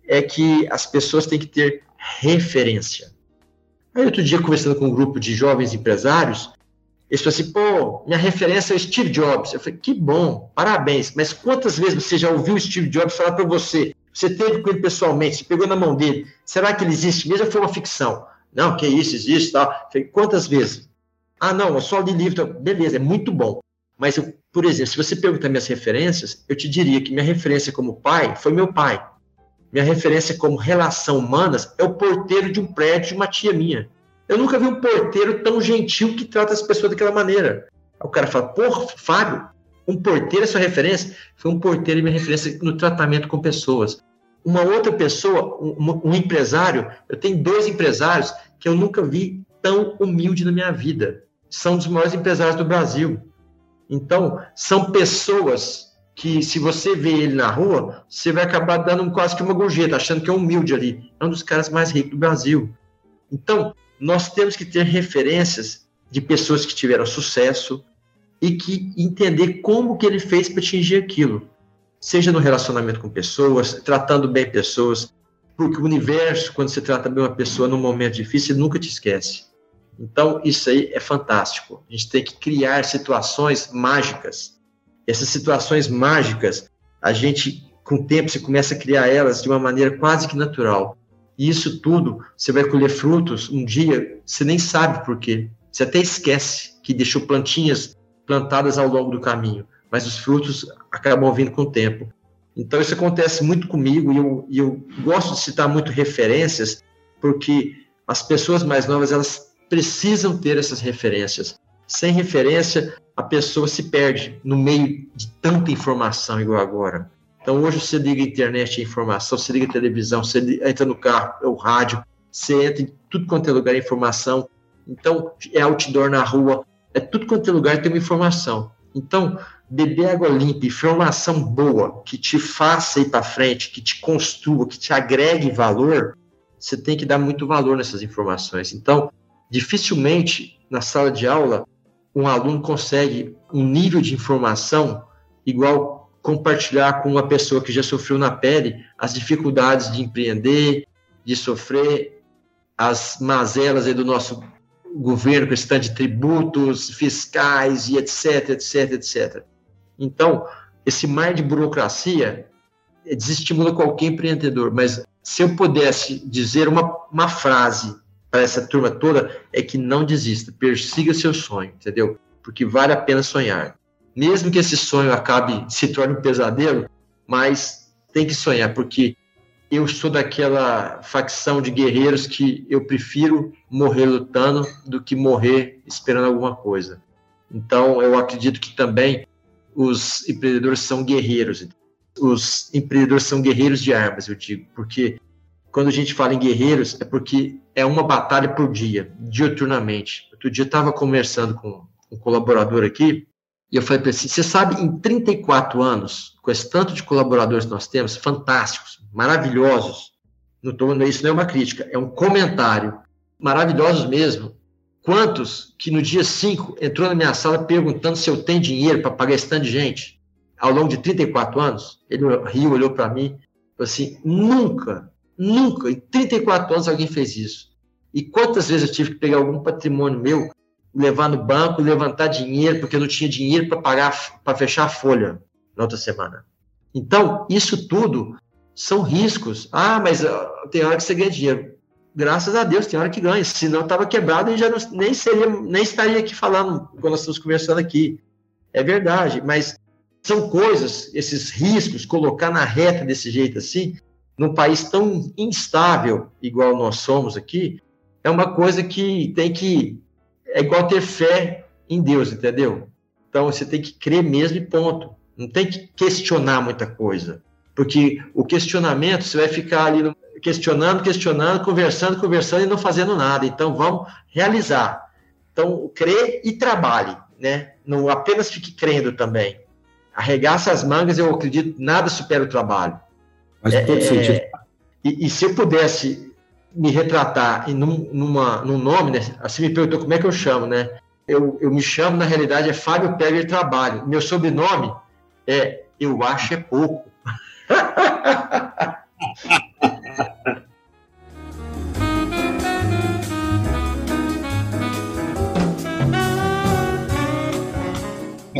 é que as pessoas têm que ter referência. Aí, outro dia, conversando com um grupo de jovens empresários, eles falaram assim, pô, minha referência é o Steve Jobs. Eu falei, que bom, parabéns. Mas quantas vezes você já ouviu o Steve Jobs falar para você? Você teve com ele pessoalmente, você pegou na mão dele. Será que ele existe mesmo ou foi uma ficção? Não, que isso, existe tal. Falei, quantas vezes? Ah, não, eu só li livro. Beleza, é muito bom. Mas, eu, por exemplo, se você perguntar minhas referências, eu te diria que minha referência como pai foi meu pai. Minha referência como relação humanas é o porteiro de um prédio de uma tia minha. Eu nunca vi um porteiro tão gentil que trata as pessoas daquela maneira. Aí o cara fala, porra, Fábio, um porteiro é sua referência? Foi um porteiro minha referência no tratamento com pessoas. Uma outra pessoa, um, um empresário, eu tenho dois empresários que eu nunca vi tão humilde na minha vida. São dos maiores empresários do Brasil. Então, são pessoas que, se você vê ele na rua, você vai acabar dando quase que uma gorjeta, achando que é humilde ali. É um dos caras mais ricos do Brasil. Então, nós temos que ter referências de pessoas que tiveram sucesso e que entender como que ele fez para atingir aquilo. Seja no relacionamento com pessoas, tratando bem pessoas, porque o universo, quando você trata bem uma pessoa num momento difícil, nunca te esquece. Então, isso aí é fantástico. A gente tem que criar situações mágicas. Essas situações mágicas, a gente, com o tempo, você começa a criar elas de uma maneira quase que natural. E isso tudo, você vai colher frutos um dia, você nem sabe por quê. Você até esquece que deixou plantinhas plantadas ao longo do caminho, mas os frutos acabam vindo com o tempo. Então, isso acontece muito comigo e eu, eu gosto de citar muito referências, porque as pessoas mais novas, elas precisam ter essas referências. Sem referência, a pessoa se perde no meio de tanta informação igual agora. Então, hoje você liga a internet, a informação, você liga a televisão, você entra no carro, é o rádio, você entra em tudo quanto é lugar, informação. Então, é outdoor na rua, é tudo quanto é lugar tem uma informação. Então, beber água limpa, informação boa, que te faça ir para frente, que te construa, que te agregue valor, você tem que dar muito valor nessas informações. Então, dificilmente na sala de aula um aluno consegue um nível de informação igual compartilhar com uma pessoa que já sofreu na pele as dificuldades de empreender, de sofrer as mazelas do nosso governo, questão de tributos fiscais e etc, etc, etc. Então, esse mar de burocracia desestimula qualquer empreendedor, mas se eu pudesse dizer uma, uma frase para essa turma toda, é que não desista, persiga seu sonho, entendeu? Porque vale a pena sonhar. Mesmo que esse sonho acabe, se torne um pesadelo, mas tem que sonhar, porque eu sou daquela facção de guerreiros que eu prefiro morrer lutando do que morrer esperando alguma coisa. Então, eu acredito que também os empreendedores são guerreiros. Os empreendedores são guerreiros de armas, eu digo, porque quando a gente fala em guerreiros, é porque é uma batalha por dia, dioturnamente. Outro dia eu estava conversando com um colaborador aqui, e eu falei para ele assim: você sabe, em 34 anos, com esse tanto de colaboradores que nós temos, fantásticos, maravilhosos, não tô, isso não é uma crítica, é um comentário, maravilhosos mesmo. Quantos que no dia 5 entrou na minha sala perguntando se eu tenho dinheiro para pagar esse tanto de gente? Ao longo de 34 anos, ele riu, olhou para mim, falou assim: nunca, nunca, em 34 anos alguém fez isso. E quantas vezes eu tive que pegar algum patrimônio meu, levar no banco, levantar dinheiro, porque eu não tinha dinheiro para pagar, para fechar a folha na outra semana. Então, isso tudo são riscos. Ah, mas uh, tem hora que você ganha dinheiro. Graças a Deus, tem hora que ganha. Se não estava quebrado, e já não, nem seria, nem estaria aqui falando quando nós estamos conversando aqui. É verdade, mas são coisas, esses riscos, colocar na reta desse jeito assim, num país tão instável, igual nós somos aqui, é uma coisa que tem que é igual ter fé em Deus, entendeu? Então você tem que crer mesmo e ponto. Não tem que questionar muita coisa. Porque o questionamento, você vai ficar ali questionando, questionando, conversando, conversando e não fazendo nada. Então vamos realizar. Então, crê e trabalhe, né? Não apenas fique crendo também. Arregaça as mangas, eu acredito, nada supera o trabalho. Faz todo é, sentido. É, e, e, se eu pudesse me retratar em num, numa, num nome, né? Assim me perguntou como é que eu chamo, né? Eu, eu me chamo, na realidade, é Fábio Peger Trabalho. Meu sobrenome é Eu Acho É Pouco.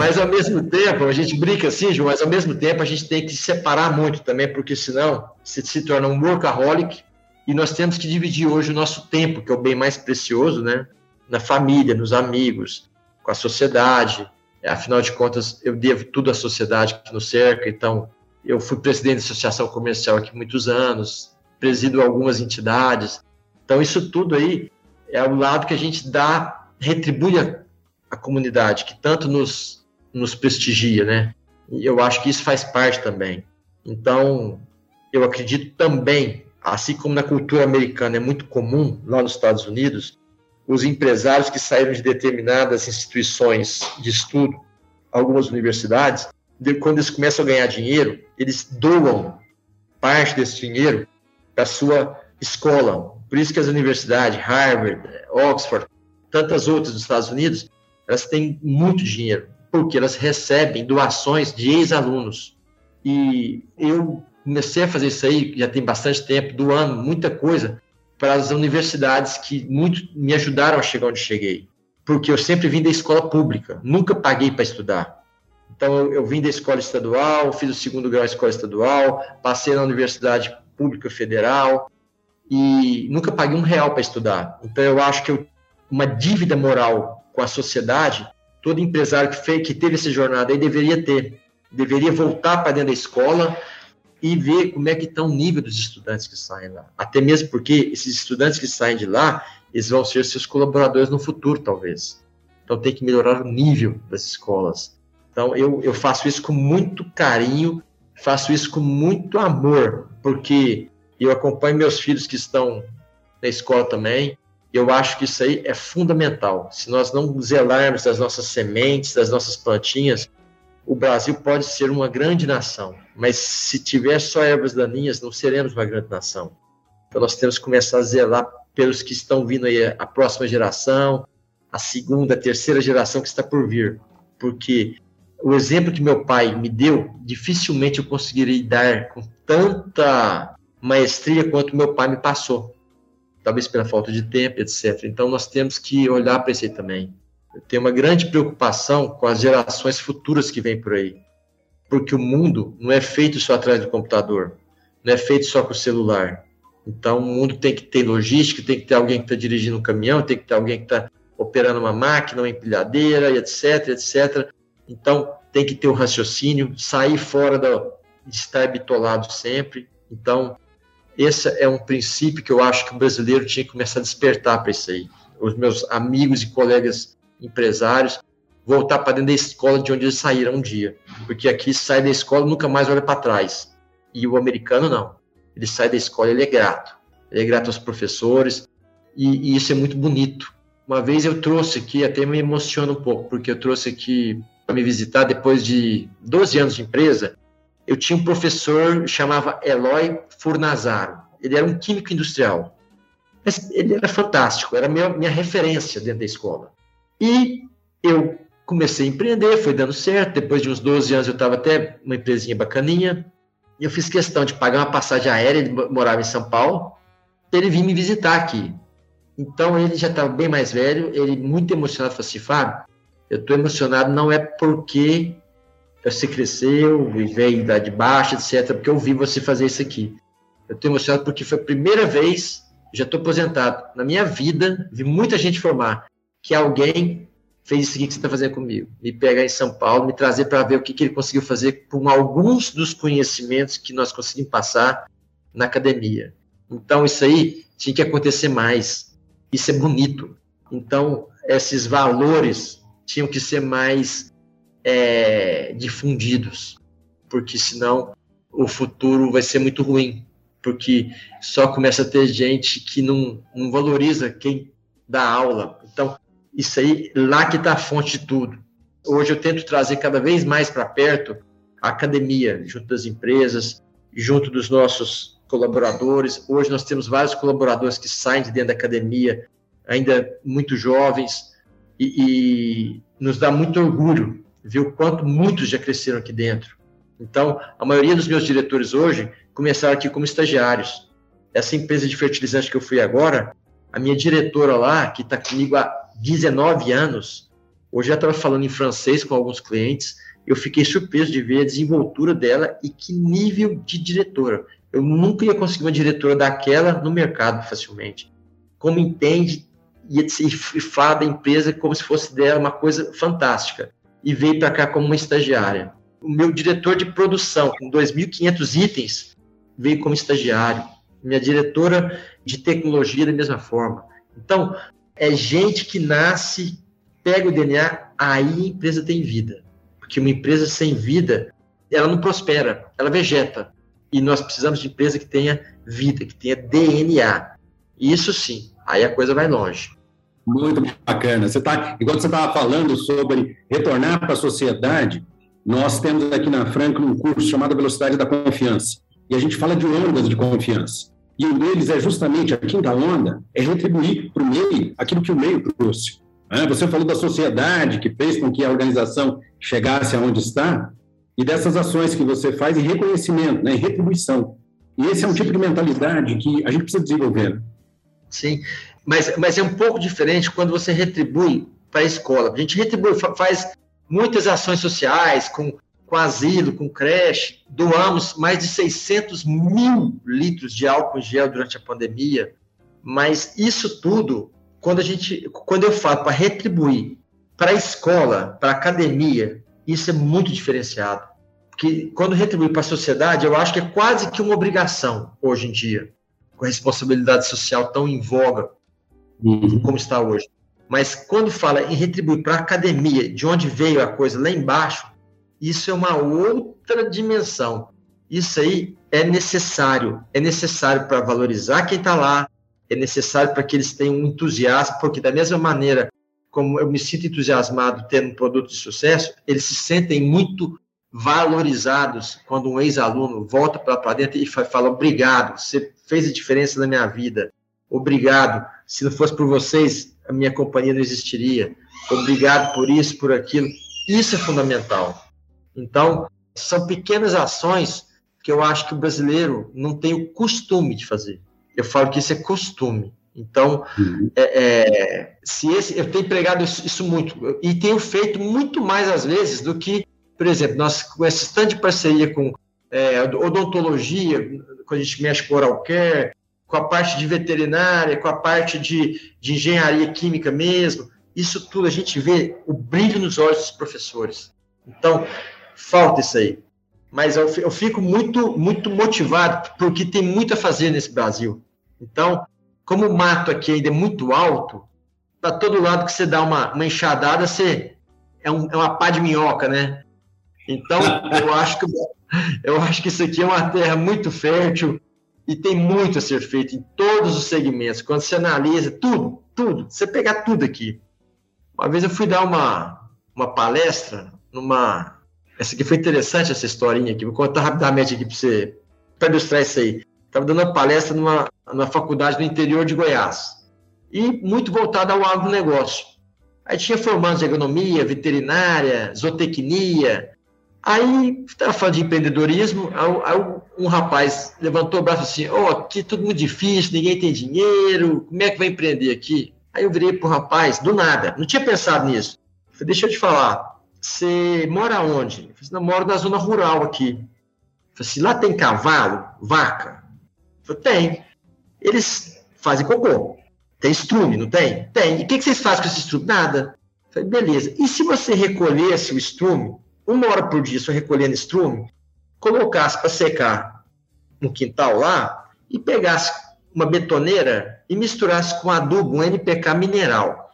Mas ao mesmo tempo, a gente brinca assim, João, mas ao mesmo tempo a gente tem que se separar muito também, porque senão se, se torna um workaholic e nós temos que dividir hoje o nosso tempo, que é o bem mais precioso, né? Na família, nos amigos, com a sociedade. É, afinal de contas, eu devo tudo à sociedade que nos cerca. Então, eu fui presidente da associação comercial aqui muitos anos, presido algumas entidades. Então, isso tudo aí é o lado que a gente dá, retribui a, a comunidade, que tanto nos, nos prestigia, né? E eu acho que isso faz parte também. Então, eu acredito também assim como na cultura americana é muito comum lá nos Estados Unidos, os empresários que saíram de determinadas instituições de estudo, algumas universidades, quando eles começam a ganhar dinheiro, eles doam parte desse dinheiro para sua escola. Por isso que as universidades, Harvard, Oxford, tantas outras dos Estados Unidos, elas têm muito dinheiro, porque elas recebem doações de ex-alunos. E eu comecei a fazer isso aí, já tem bastante tempo, doando muita coisa para as universidades que muito me ajudaram a chegar onde cheguei. Porque eu sempre vim da escola pública, nunca paguei para estudar. Então, eu, eu, vim da escola estadual, fiz o segundo grau na escola estadual, passei na Universidade Pública Federal e nunca paguei um real para estudar. Então, eu acho que eu, uma dívida moral com a sociedade, todo empresário que, fez, que teve essa jornada aí deveria ter. Deveria voltar para dentro da escola, e ver como é que está o nível dos estudantes que saem lá. Até mesmo porque esses estudantes que saem de lá, eles vão ser seus colaboradores no futuro, talvez. Então tem que melhorar o nível das escolas. Então eu, eu faço isso com muito carinho, faço isso com muito amor, porque eu acompanho meus filhos que estão na escola também. Eu acho que isso aí é fundamental. Se nós não zelarmos das nossas sementes, das nossas plantinhas, o Brasil pode ser uma grande nação, mas se tiver só ervas daninhas, não seremos uma grande nação. Então nós temos que começar a zelar pelos que estão vindo aí, a próxima geração, a segunda, a terceira geração que está por vir, porque o exemplo que meu pai me deu, dificilmente eu conseguirei dar com tanta maestria quanto meu pai me passou. Talvez pela falta de tempo, etc. Então nós temos que olhar para isso aí também. Eu tenho uma grande preocupação com as gerações futuras que vêm por aí. Porque o mundo não é feito só atrás do computador, não é feito só com o celular. Então, o mundo tem que ter logística, tem que ter alguém que está dirigindo um caminhão, tem que ter alguém que está operando uma máquina, uma empilhadeira, etc, etc. Então, tem que ter um raciocínio, sair fora do, de estar bitolado sempre. Então, esse é um princípio que eu acho que o brasileiro tinha que começar a despertar para isso aí. Os meus amigos e colegas empresários voltar para dentro da escola de onde eles saíram um dia. Porque aqui sai da escola nunca mais olha para trás. E o americano não. Ele sai da escola, ele é grato. Ele é grato aos professores. E, e isso é muito bonito. Uma vez eu trouxe aqui, até me emociona um pouco, porque eu trouxe aqui para me visitar depois de 12 anos de empresa. Eu tinha um professor chamava Eloy Furnazaro. Ele era um químico industrial. Mas ele era fantástico, era minha, minha referência dentro da escola. E eu comecei a empreender, foi dando certo. Depois de uns 12 anos, eu estava até uma empresinha bacaninha. Eu fiz questão de pagar uma passagem aérea, ele morava em São Paulo, ele vir me visitar aqui. Então ele já estava bem mais velho, ele muito emocionado, falou assim, Fábio, eu estou emocionado não é porque você cresceu e veio idade baixa, etc., porque eu vi você fazer isso aqui. Eu estou emocionado porque foi a primeira vez, já estou aposentado, na minha vida, vi muita gente formar, que alguém fez isso aqui que você está fazendo comigo. Me pegar em São Paulo, me trazer para ver o que, que ele conseguiu fazer com alguns dos conhecimentos que nós conseguimos passar na academia. Então, isso aí tinha que acontecer mais. Isso é bonito. Então, esses valores tinham que ser mais é, difundidos, porque senão o futuro vai ser muito ruim, porque só começa a ter gente que não, não valoriza quem dá aula. Então, isso aí, lá que está a fonte de tudo. Hoje eu tento trazer cada vez mais para perto a academia, junto das empresas, junto dos nossos colaboradores. Hoje nós temos vários colaboradores que saem de dentro da academia, ainda muito jovens, e, e nos dá muito orgulho o quanto muitos já cresceram aqui dentro. Então, a maioria dos meus diretores hoje começaram aqui como estagiários. Essa empresa de fertilizante que eu fui agora, a minha diretora lá, que está comigo há 19 anos, hoje já estava falando em francês com alguns clientes, eu fiquei surpreso de ver a desenvoltura dela e que nível de diretora. Eu nunca ia conseguir uma diretora daquela no mercado facilmente. Como entende e fala da empresa como se fosse dela uma coisa fantástica. E veio para cá como uma estagiária. O meu diretor de produção, com 2.500 itens, veio como estagiário. Minha diretora de tecnologia, da mesma forma. Então, é gente que nasce, pega o DNA, aí a empresa tem vida. Porque uma empresa sem vida, ela não prospera, ela vegeta. E nós precisamos de empresa que tenha vida, que tenha DNA. Isso sim, aí a coisa vai longe. Muito bacana. Você tá, igual você estava falando sobre retornar para a sociedade, nós temos aqui na Franklin um curso chamado Velocidade da Confiança. E a gente fala de ondas de confiança. E um deles é justamente a quinta onda, é retribuir para o meio aquilo que o meio trouxe. Né? Você falou da sociedade que fez com que a organização chegasse aonde está, e dessas ações que você faz em reconhecimento, né, em retribuição. E esse é um tipo de mentalidade que a gente precisa desenvolver. Sim, mas, mas é um pouco diferente quando você retribui para a escola. A gente retribui, faz muitas ações sociais com com asilo, com creche, doamos mais de 600 mil litros de álcool em gel durante a pandemia. Mas isso tudo, quando a gente, quando eu falo para retribuir para a escola, para a academia, isso é muito diferenciado. Porque quando retribuir para a sociedade, eu acho que é quase que uma obrigação hoje em dia, com a responsabilidade social tão em voga uhum. como está hoje. Mas quando fala em retribuir para a academia, de onde veio a coisa lá embaixo, isso é uma outra dimensão. Isso aí é necessário, é necessário para valorizar quem está lá, é necessário para que eles tenham um entusiasmo, porque da mesma maneira como eu me sinto entusiasmado tendo um produto de sucesso, eles se sentem muito valorizados quando um ex-aluno volta para dentro e fala obrigado, você fez a diferença na minha vida, obrigado, se não fosse por vocês, a minha companhia não existiria, obrigado por isso, por aquilo, isso é fundamental. Então, são pequenas ações que eu acho que o brasileiro não tem o costume de fazer. Eu falo que isso é costume. Então, uhum. é, é, se esse, eu tenho pregado isso, isso, muito e tenho feito muito mais às vezes do que, por exemplo, nós com esse stand de parceria com é, odontologia, quando a gente mexe com oral care, com a parte de veterinária, com a parte de, de engenharia química mesmo, isso tudo a gente vê o brilho nos olhos dos professores. Então, falta isso aí. Mas eu, fico muito, muito motivado porque tem muito a fazer nesse Brasil. Então, como o mato aqui ainda é muito alto, para todo lado que você dá uma, uma enxadada, você é, um, é uma pá de minhoca, né? Então, eu acho que eu acho que isso aqui é uma terra muito fértil e tem muito a ser feito em todos os segmentos. Quando você analisa tudo, tudo, você pegar tudo aqui. Uma vez eu fui dar uma, uma palestra numa. Essa aqui foi interessante, essa historinha aqui. Vou contar rapidamente aqui para você, para ilustrar isso aí. Estava dando uma palestra numa, numa faculdade no interior de Goiás. E muito voltada ao agronegócio. Aí tinha formandos de agronomia, veterinária, zootecnia. Aí estava falando de empreendedorismo. Um rapaz levantou o braço assim: Ó, oh, aqui tudo muito difícil, ninguém tem dinheiro, como é que vai empreender aqui? Aí eu virei pro rapaz, do nada, não tinha pensado nisso. Falei, deixa eu te falar, você mora onde? Falei, assim, não, moro na zona rural aqui. Eu falei assim, lá tem cavalo, vaca? Eu falei, tem. Eles fazem cocô. Tem estrume, não tem? Tem. E o que, que vocês fazem com esse estrume? Nada. Eu falei, beleza. E se você recolhesse o estrume, uma hora por dia, só recolhendo estrume, colocasse para secar no quintal lá e pegasse uma betoneira e misturasse com adubo um NPK mineral.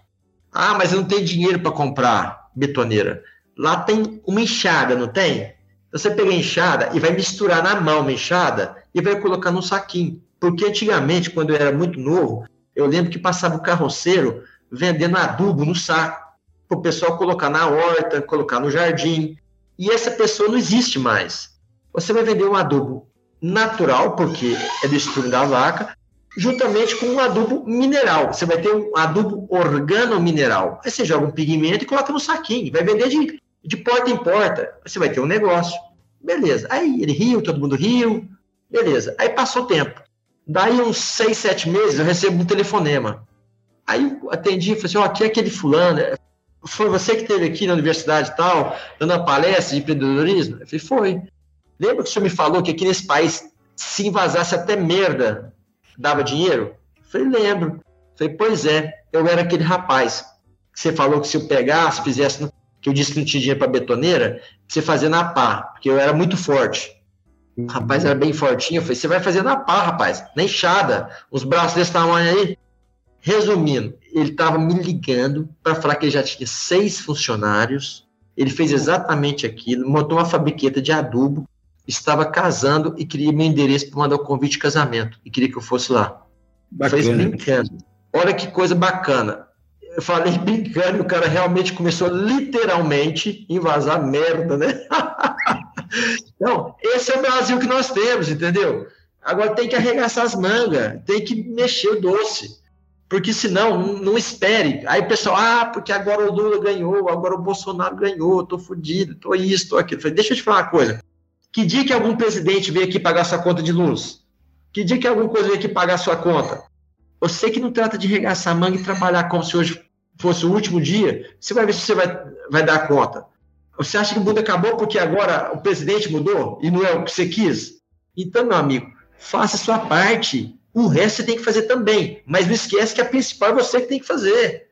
Ah, mas eu não tenho dinheiro para comprar betoneira. Lá tem uma enxada, não tem? Você pega a enxada e vai misturar na mão uma enxada e vai colocar num saquinho. Porque antigamente, quando eu era muito novo, eu lembro que passava o carroceiro vendendo adubo no saco, para o pessoal colocar na horta, colocar no jardim. E essa pessoa não existe mais. Você vai vender um adubo natural, porque é do estrume da vaca, juntamente com um adubo mineral. Você vai ter um adubo organo-mineral. Aí você joga um pigmento e coloca no saquinho. Vai vender de, de porta em porta. Você vai ter um negócio. Beleza. Aí ele riu, todo mundo riu. Beleza. Aí passou o tempo. Daí uns seis, sete meses eu recebo um telefonema. Aí eu atendi e falei assim, ó, oh, aqui é aquele fulano. Foi você que esteve aqui na universidade e tal, dando uma palestra de empreendedorismo? Eu falei, foi. Lembra que o senhor me falou que aqui nesse país, se invasasse até merda, dava dinheiro? Falei, lembro. Falei, pois é, eu era aquele rapaz que você falou que se eu pegasse, fizesse, que eu disse que não tinha dinheiro para betoneira, você fazia na pá, porque eu era muito forte. O rapaz era bem fortinho, eu falei, você vai fazer na pá, rapaz, na enxada, os braços desse tamanho aí. Resumindo, ele estava me ligando para falar que ele já tinha seis funcionários, ele fez exatamente aquilo, montou uma fabriqueta de adubo, estava casando e queria meu endereço para mandar o convite de casamento e queria que eu fosse lá. Bacana. Fez brincando. Olha que coisa bacana. Eu falei brincando e o cara realmente começou literalmente a invasar merda, né? Não, esse é o Brasil que nós temos, entendeu? Agora tem que arregaçar as mangas, tem que mexer o doce. Porque senão, não, espere. Aí o pessoal, ah, porque agora o Lula ganhou, agora o Bolsonaro ganhou, tô fudido, tô isso, tô aquilo. Falei, deixa eu te falar uma coisa. Que dia que algum presidente veio aqui pagar sua conta de luz? Que dia que alguma coisa veio aqui pagar sua conta? Você que não trata de regaçar a manga e trabalhar como se hoje fosse o último dia, você vai ver se você vai, vai dar conta. Você acha que o mundo acabou porque agora o presidente mudou e não é o que você quis? Então, meu amigo, faça a sua parte. O resto você tem que fazer também. Mas não esquece que a principal é você que tem que fazer.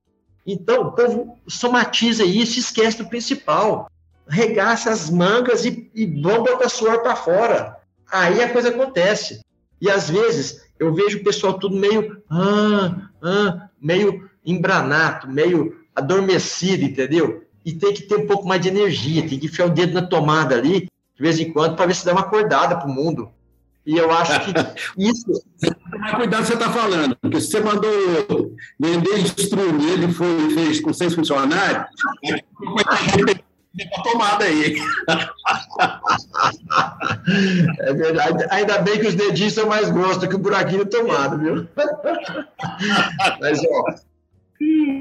Então, o povo somatiza isso esquece do principal regaça as mangas e, e vão botar suor para fora. Aí a coisa acontece. E às vezes eu vejo o pessoal tudo meio, ah, ah, meio embranato, meio adormecido, entendeu? E tem que ter um pouco mais de energia, tem que enfiar o dedo na tomada ali, de vez em quando, para ver se dá uma acordada para o mundo. E eu acho que isso. Mas cuidado você está falando, porque se você mandou vender instrumento e foi, fez com seis funcionários, a tomada aí. É verdade. Ainda bem que os dedinhos são mais grossos que o buraquinho tomado, viu? Mas, ó,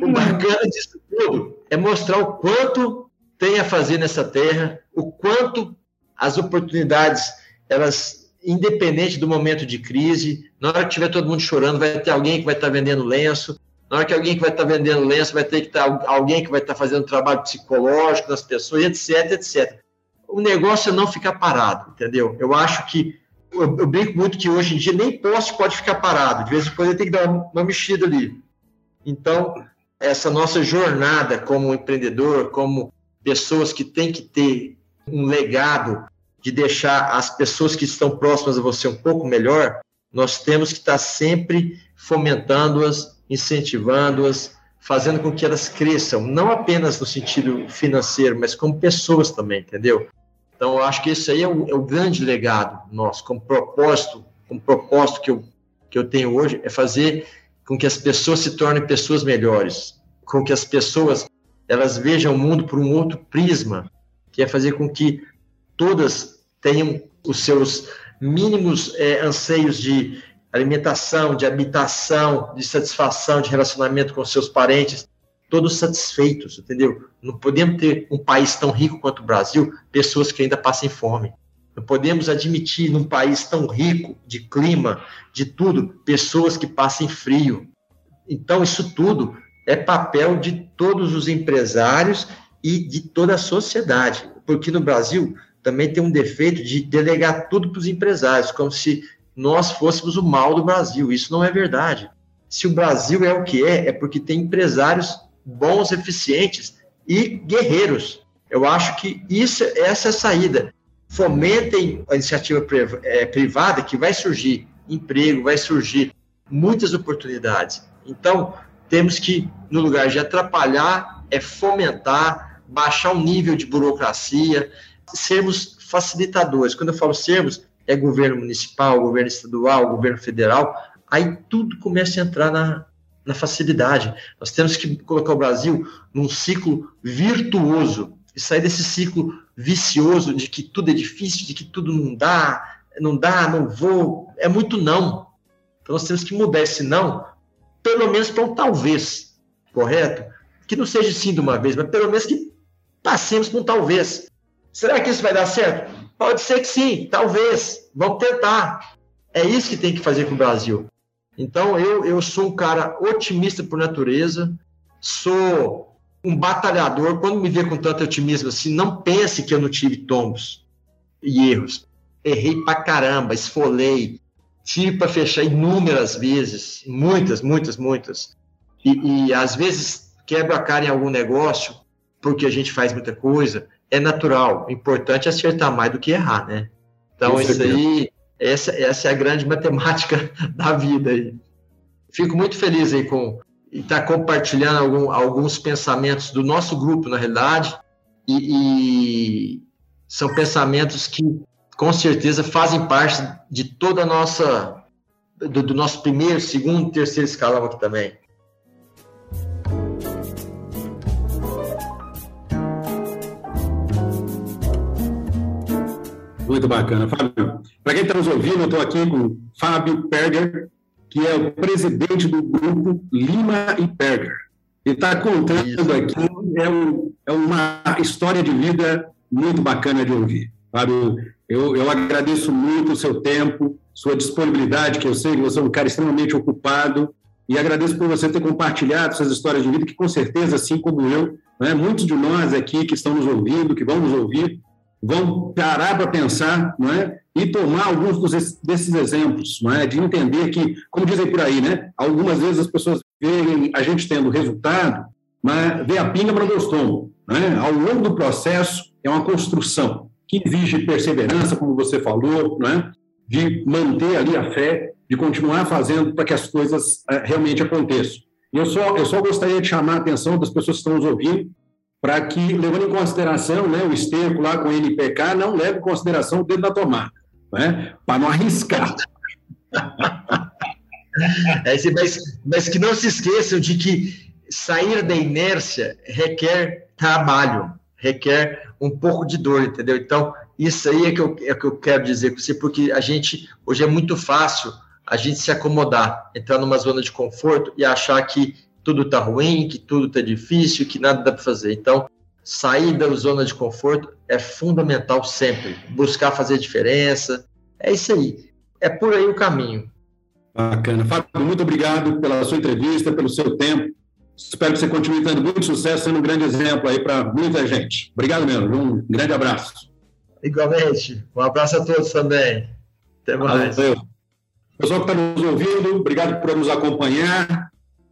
o bacana disso tudo é mostrar o quanto tem a fazer nessa terra, o quanto as oportunidades, elas, independente do momento de crise, na hora que tiver todo mundo chorando, vai ter alguém que vai estar vendendo lenço, na hora que alguém que vai estar vendendo lenço, vai ter que estar alguém que vai estar fazendo trabalho psicológico nas pessoas, etc, etc. O negócio é não ficar parado, entendeu? Eu acho que eu, eu brinco muito que hoje em dia nem poste pode ficar parado, de vez em quando tem que dar uma mexida ali. Então, essa nossa jornada como empreendedor, como pessoas que têm que ter um legado de deixar as pessoas que estão próximas a você um pouco melhor, nós temos que estar sempre fomentando-as, incentivando-as, fazendo com que elas cresçam, não apenas no sentido financeiro, mas como pessoas também, entendeu? Então, eu acho que esse aí é o, é o grande legado nosso, como propósito, como propósito que eu, que eu tenho hoje, é fazer com que as pessoas se tornem pessoas melhores, com que as pessoas elas vejam o mundo por um outro prisma, que é fazer com que todas tenham os seus mínimos é, anseios de alimentação, de habitação, de satisfação, de relacionamento com seus parentes, todos satisfeitos, entendeu? Não podemos ter um país tão rico quanto o Brasil, pessoas que ainda passem fome. Não podemos admitir num país tão rico de clima, de tudo, pessoas que passem frio. Então, isso tudo é papel de todos os empresários e de toda a sociedade. Porque no Brasil também tem um defeito de delegar tudo para os empresários, como se nós fôssemos o mal do Brasil. Isso não é verdade. Se o Brasil é o que é, é porque tem empresários bons, eficientes e guerreiros. Eu acho que isso, essa é a saída fomentem a iniciativa é, privada, que vai surgir emprego, vai surgir muitas oportunidades. Então, temos que, no lugar de atrapalhar, é fomentar, baixar o nível de burocracia, sermos facilitadores. Quando eu falo sermos, é governo municipal, governo estadual, governo federal, aí tudo começa a entrar na, na facilidade. Nós temos que colocar o Brasil num ciclo virtuoso e sair desse ciclo vicioso de que tudo é difícil, de que tudo não dá, não dá, não vou. É muito não. Então nós temos que mudar esse não, pelo menos para um talvez, correto? Que não seja sim de uma vez, mas pelo menos que passemos com um talvez. Será que isso vai dar certo? Pode ser que sim, talvez. Vamos tentar. É isso que tem que fazer com o Brasil. Então, eu, eu sou um cara otimista por natureza, sou um batalhador, quando me vê com tanto otimismo assim, não pense que eu não tive tombos e erros. Errei pra caramba, esfolei, tive para fechar inúmeras vezes, muitas, muitas, muitas. E, e às vezes quebro a cara em algum negócio, porque a gente faz muita coisa, é natural. O importante é acertar mais do que errar, né? Então, isso aí, essa, essa é a grande matemática da vida aí. Fico muito feliz aí com, e está compartilhando algum, alguns pensamentos do nosso grupo, na realidade, e, e, são pensamentos que, com certeza, fazem parte de toda a nossa, do, do nosso primeiro, segundo, terceiro escalão aqui também. Muito bacana. Fábio, para quem está nos ouvindo, eu estou aqui com Fábio Perger, que é o presidente do grupo Lima e Perger. E está contando Isso. aqui, é, um, é, uma história de vida muito bacana de ouvir. Fábio, eu, eu agradeço muito o seu tempo, sua disponibilidade, que eu sei que você é um cara extremamente ocupado, e agradeço por você ter compartilhado suas histórias de vida, que com certeza, assim como eu, né, muitos de nós aqui que estão nos ouvindo, que vão nos ouvir, vão parar para pensar não é? e tomar alguns dos, desses exemplos, não é? de entender que, como dizem por aí, né? algumas vezes as pessoas veem a gente tendo resultado, mas vê a pinga para o estômago. Né? Ao longo do processo, é uma construção que exige perseverança, como você falou, é? de manter ali a fé, de continuar fazendo para que as coisas é, realmente aconteçam. Eu só, eu só gostaria de chamar a atenção das pessoas que estão nos ouvindo para que, levando em consideração né, o esterco lá com o NPK, não leve em consideração o dedo da tomada, né, para não arriscar. É, mas, mas que não se esqueçam de que sair da inércia requer trabalho, requer um pouco de dor, entendeu? Então, isso aí é que eu, é que eu quero dizer com você, porque a gente, hoje é muito fácil a gente se acomodar, entrar numa zona de conforto e achar que tudo está ruim, que tudo está difícil, que nada dá para fazer. Então, sair da zona de conforto é fundamental sempre. Buscar fazer diferença. É isso aí. É por aí o caminho. Bacana. Fábio, muito obrigado pela sua entrevista, pelo seu tempo. Espero que você continue tendo muito sucesso, sendo um grande exemplo aí para muita gente. Obrigado mesmo. Um grande abraço. Igualmente. Um abraço a todos também. Até mais. Valeu. Pessoal que está nos ouvindo, obrigado por nos acompanhar.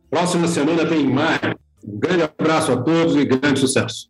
Próxima semana tem mais. Um grande abraço a todos e grande sucesso.